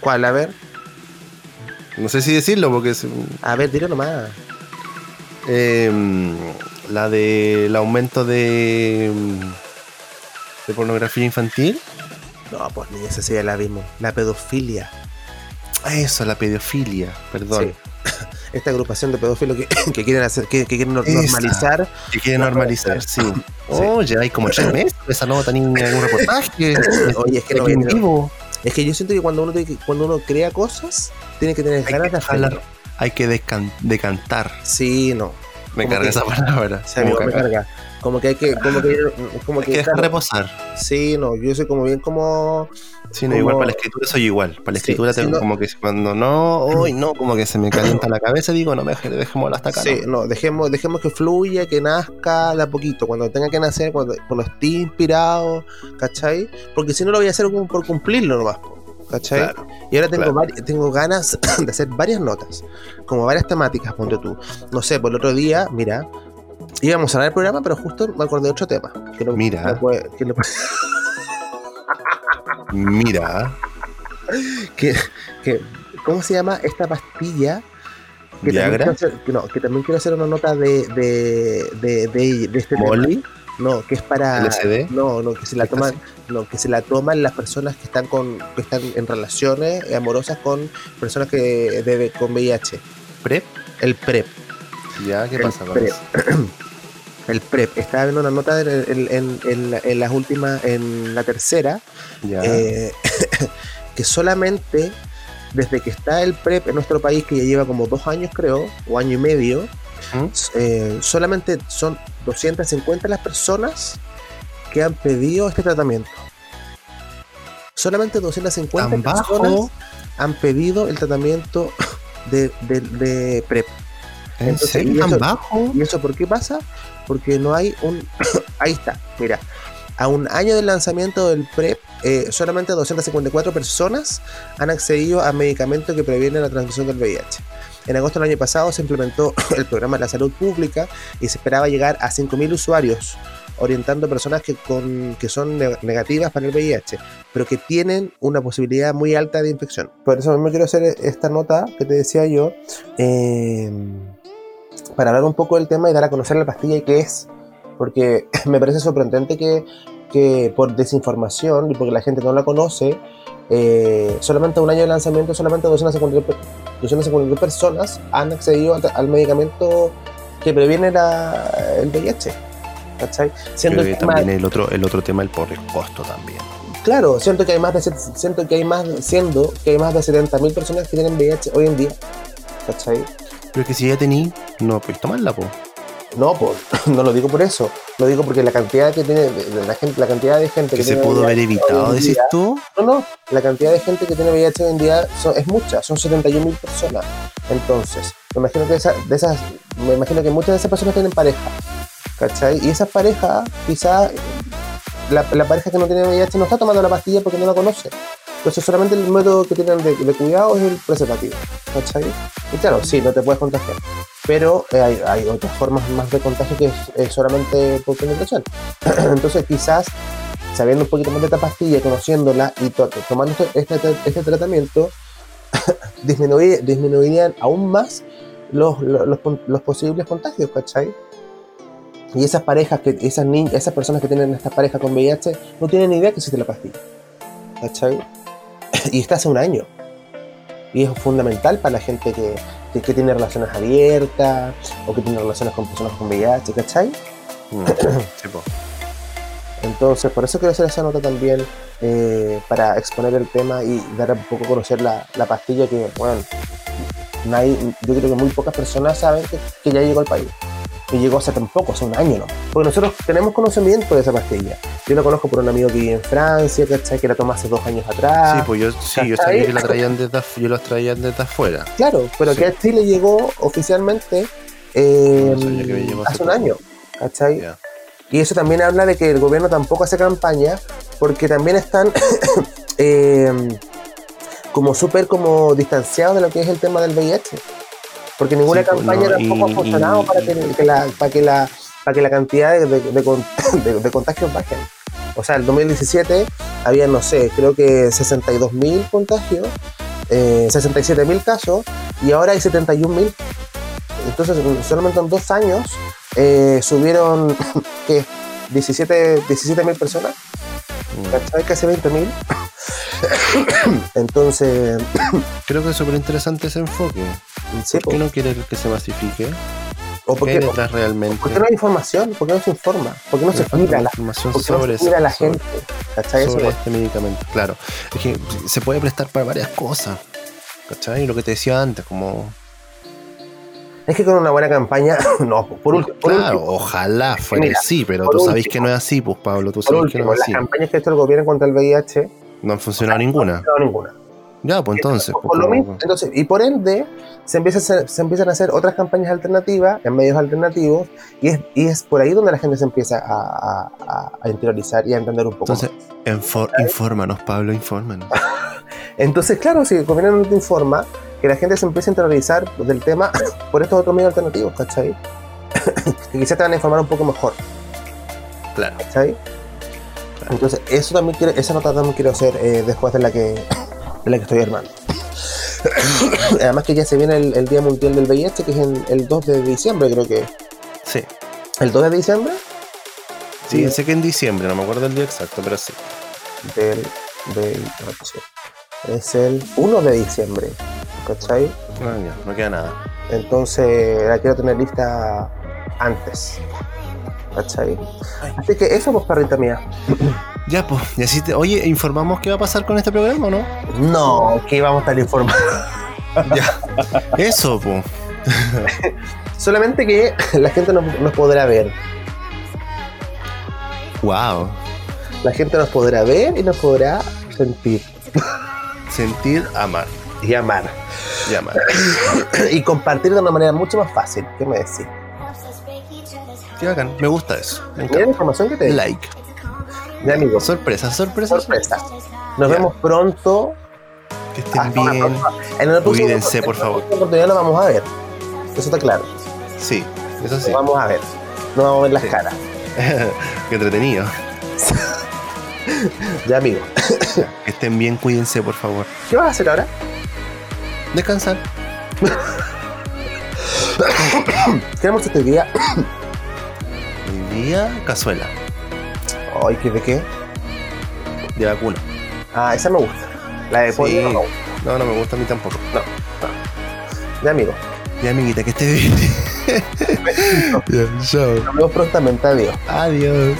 ¿Cuál? A ver. no sé si decirlo porque es A ver, dile nomás. eh, la del aumento de, de pornografía infantil. No, pues ni esa sí ya la vimos. La pedofilia. Eso, la pedofilia, perdón. Sí. Esta agrupación de pedófilos que, [coughs] que quieren hacer, que, que quieren normalizar. Que quiere No, normalizar, sí. Oye, hay como tres meses esa nota ni ningún [coughs] reportaje. Oye, es que no en vivo. Es que yo siento que cuando uno tiene que- cuando uno crea cosas, tiene que tener Hay ganas que, de hacerlo. jalar, hay que decantar. Sí, no. Me carga que- esa palabra. Sí, me carga. Como que hay que, como que, como Hay que, que dejar reposar. Sí, no, yo soy como bien como Sí, no, Como- igual para la escritura soy igual. Para la escritura sí, tengo como que cuando no, hoy no, como que se me calienta la cabeza, digo, no me deje- dejémoslo hasta acá. Sí, ¿no? no, dejemos, dejemos que fluya, que nazca de a poquito, cuando tenga que nacer, cuando, cuando esté inspirado, ¿cachai? Porque si no lo voy a hacer como por cumplirlo nomás, ¿cachai? Claro. Y ahora tengo, claro. tengo ganas [coughs] de hacer varias notas, como varias temáticas, ponte tú. No sé, por el otro día, mira, íbamos a hablar del programa, pero justo me acordé de otro tema. Que lo- Mira. que puede- que lo- [laughs] Mira, que, que- ¿cómo se llama esta pastilla? Que también, hacer, que no, que también quiero hacer una nota de, de, de, de- de este tema. No, que es para. No, no, que se la ¿Qué toman. No, que se la toman las personas que están con, que están en relaciones amorosas con personas que debe, con VIH. PrEP. El PrEP. Ya, ¿qué El pasa con eso? El PrEP. Estaba viendo una nota en, en- en- en la- en las últimas, en la tercera, eh, [laughs] que solamente desde que está el PrEP en nuestro país, que ya lleva como dos años creo, o año y medio, ¿Mm? eh, solamente son 250 las personas que han pedido este tratamiento. Solamente 250 Tan personas bajo. han pedido el tratamiento de, de- de PrEP. ¿En entonces, serio tan bajo? ¿Y eso por qué pasa? Porque no hay un... [coughs] Ahí está, mira. A un año del lanzamiento del PrEP, eh, solamente 254 personas han accedido a medicamentos que previenen la transmisión del VIH. En agosto del año pasado se implementó [coughs] el programa de la salud pública y se esperaba llegar a 5.000 usuarios, orientando personas que, con, que son ne- negativas para el VIH, pero que tienen una posibilidad muy alta de infección. Por eso mismo quiero hacer esta nota que te decía yo, eh, para hablar un poco del tema y dar a conocer la pastilla y qué es. Porque [laughs] me parece sorprendente que, que por desinformación y porque la gente no la conoce, eh, solamente un año de lanzamiento, solamente 252, per- 252 personas han accedido al, al medicamento que previene la- el VIH. ¿Cachai? Siendo Creo el que tema- también el otro, el otro tema, el por el costo también. Claro, siento que hay más de siento que hay más siendo que hay más de 70.000 personas que tienen VIH hoy en día. ¿Cachai? Pero que si ya tení, no podéis tomarla, po. No, por, [laughs] no lo digo por eso. Lo digo porque la cantidad que tiene la gente, la cantidad de gente Que que se pudo haber evitado, decís tú. No, no, la cantidad de gente que tiene VIH hoy en día son- es mucha, son 71.000 personas. Entonces, me imagino que esa- de esas, me imagino que muchas de esas personas tienen pareja. ¿Cachai? Y esas parejas, quizás la, la pareja que no tiene VIH no está tomando la pastilla porque no la conoce. Entonces solamente el método que tienen de, cuidado es el preservativo. ¿Cachai? Y claro, sí, no te puedes contagiar. Pero eh, hay, otras formas más de contagio que es, es solamente por penetración. [clears throat] Entonces quizás sabiendo un poquito más de esta pastilla, conociéndola y to- tomando este, este, este tratamiento, [clears throat] disminuir, disminuirían aún más los, los, posibles contagios, ¿cachai? Y esas parejas, que, esas, ni- esas personas que tienen estas parejas con VIH no tienen ni idea que existe la pastilla, ¿cachai? [clears throat] Y está hace un año. Y es fundamental para la gente que, que, que tiene relaciones abiertas o que tiene relaciones con personas con VIH, ¿cachai? Mm, [clears throat] sí, po. Entonces, por eso quiero hacer esa nota también eh, para exponer el tema y dar un poco a conocer la, la pastilla que, bueno, nadie, yo creo que muy pocas personas saben que, que ya llegó al país. Y llegó hace tan poco, hace un año, ¿no? Porque nosotros tenemos conocimiento de esa pastilla. Yo la conozco por un amigo que vive en Francia, ¿cachai? Que la tomó hace dos años atrás. Sí, pues yo, sí, yo sabía que la [laughs] traían desde, yo los traían desde afuera. Claro, pero Sí. que a Chile llegó oficialmente eh, No que hace hace un año, ¿cachai? Ya. Y eso también habla de que el gobierno tampoco hace campaña porque también están [coughs] eh, como súper como distanciados de lo que es el tema del VIH. Porque ninguna Sí, pues, campaña no, tampoco y- ha funcionado y- para, que, que la, para, que la, para que la cantidad de, de- de con- [coughs] de- de contagios bajen. O sea, el 2017 había, no sé, creo que 62.000 contagios, eh, 67.000 casos y ahora hay 71.000. Entonces, solamente en dos años eh, subieron, [coughs] ¿qué? 17 17.000 personas, Mm. ¿cachai? Casi 20.000. [coughs] Entonces, [coughs] Creo que es súper interesante ese enfoque. Sí, ¿Por qué no quiere que se masifique? ¿O por ¿Qué hay detrás realmente? por qué no hay información? ¿Por qué no se informa? ¿Por qué no se falta cuida a la, información por qué no sobre, se cuida a la sobre- gente? ¿Cachai? Eso sobre es- este medicamento. Claro, es que se puede prestar para varias cosas. ¿Cachai? Lo que te decía antes, como. Es que con una buena campaña, [coughs] no, por último, por Claro, último, ojalá fuera Mira, así, pero tú sabes que no es así, pues Pablo, tú sabes que no es las así. campañas que ha hecho el gobierno contra el VIH, No han funcionado ninguna. no ninguna. Ya, pues entonces. Por pues, lo como- mismo, entonces, y por ende, se, empieza a hacer- se empiezan a hacer otras campañas alternativas en medios alternativos, y es, y es por ahí donde la gente se empieza a, a- a- a interiorizar y a entender un poco. Entonces, infor- infórmanos, Pablo, infórmanos. [laughs] Entonces, claro, si el gobierno no te informa, que la gente se empiece a interiorizar del tema [coughs] por estos otros medios alternativos, ¿cachai? [coughs] que quizás te van a informar un poco mejor. Claro. ¿cachai? Entonces, eso también quiero, esa nota también quiero hacer eh, después de la que de la que estoy armando. [coughs] Además que ya se viene el, el Día Mundial del VIH, que es el, el 2 de diciembre, creo que. Sí. ¿El 2 de diciembre? Sí, sé que en diciembre, no me acuerdo el día exacto, pero sí. Del VIH. Es el 1 de diciembre, ¿cachai? Ah, no queda nada. Entonces la quiero tener lista antes. ¿Cachai? Así que eso, pues, perrita mía. [clears throat] Ya, pues, y así te- Oye, ¿informamos qué va a pasar con este programa o no? No, que vamos a estar informados. [laughs] Ya. Eso, pues. [laughs] Solamente que la gente nos, nos podrá ver. Wow. La gente nos podrá ver y nos podrá sentir Sentir, amar. y amar. Y amar. [coughs] y compartir de una manera mucho más fácil. ¿Qué me decís? Qué bacán. Me gusta eso. Me Mira la encanta. información que te di. Like. Ya, amigos. Sorpresa, sorpresa. Sorpresa. Nos Ya. vemos pronto. Que estén Hasta bien. En el Cuídense, por en favor. próxima oportunidad nos vamos a ver. Eso está claro. Sí, eso sí. Nos vamos a ver. Nos vamos a ver las Sí. caras. [laughs] Qué entretenido. [laughs] Ya, amigos. [coughs] Que estén bien, cuídense, por favor. ¿Qué vas a hacer ahora? Descansar. [coughs] ¿Qué hemos hecho este día? Día, cazuela. Ay, ¿qué de qué? De vacuna. Ah, esa me gusta. La de pollo Sí. no. No, no me gusta a mí tampoco. Ya, amigos. Ya, amiguita, que esté bien. [laughs] Nos vemos prontamente. Adiós. Adiós.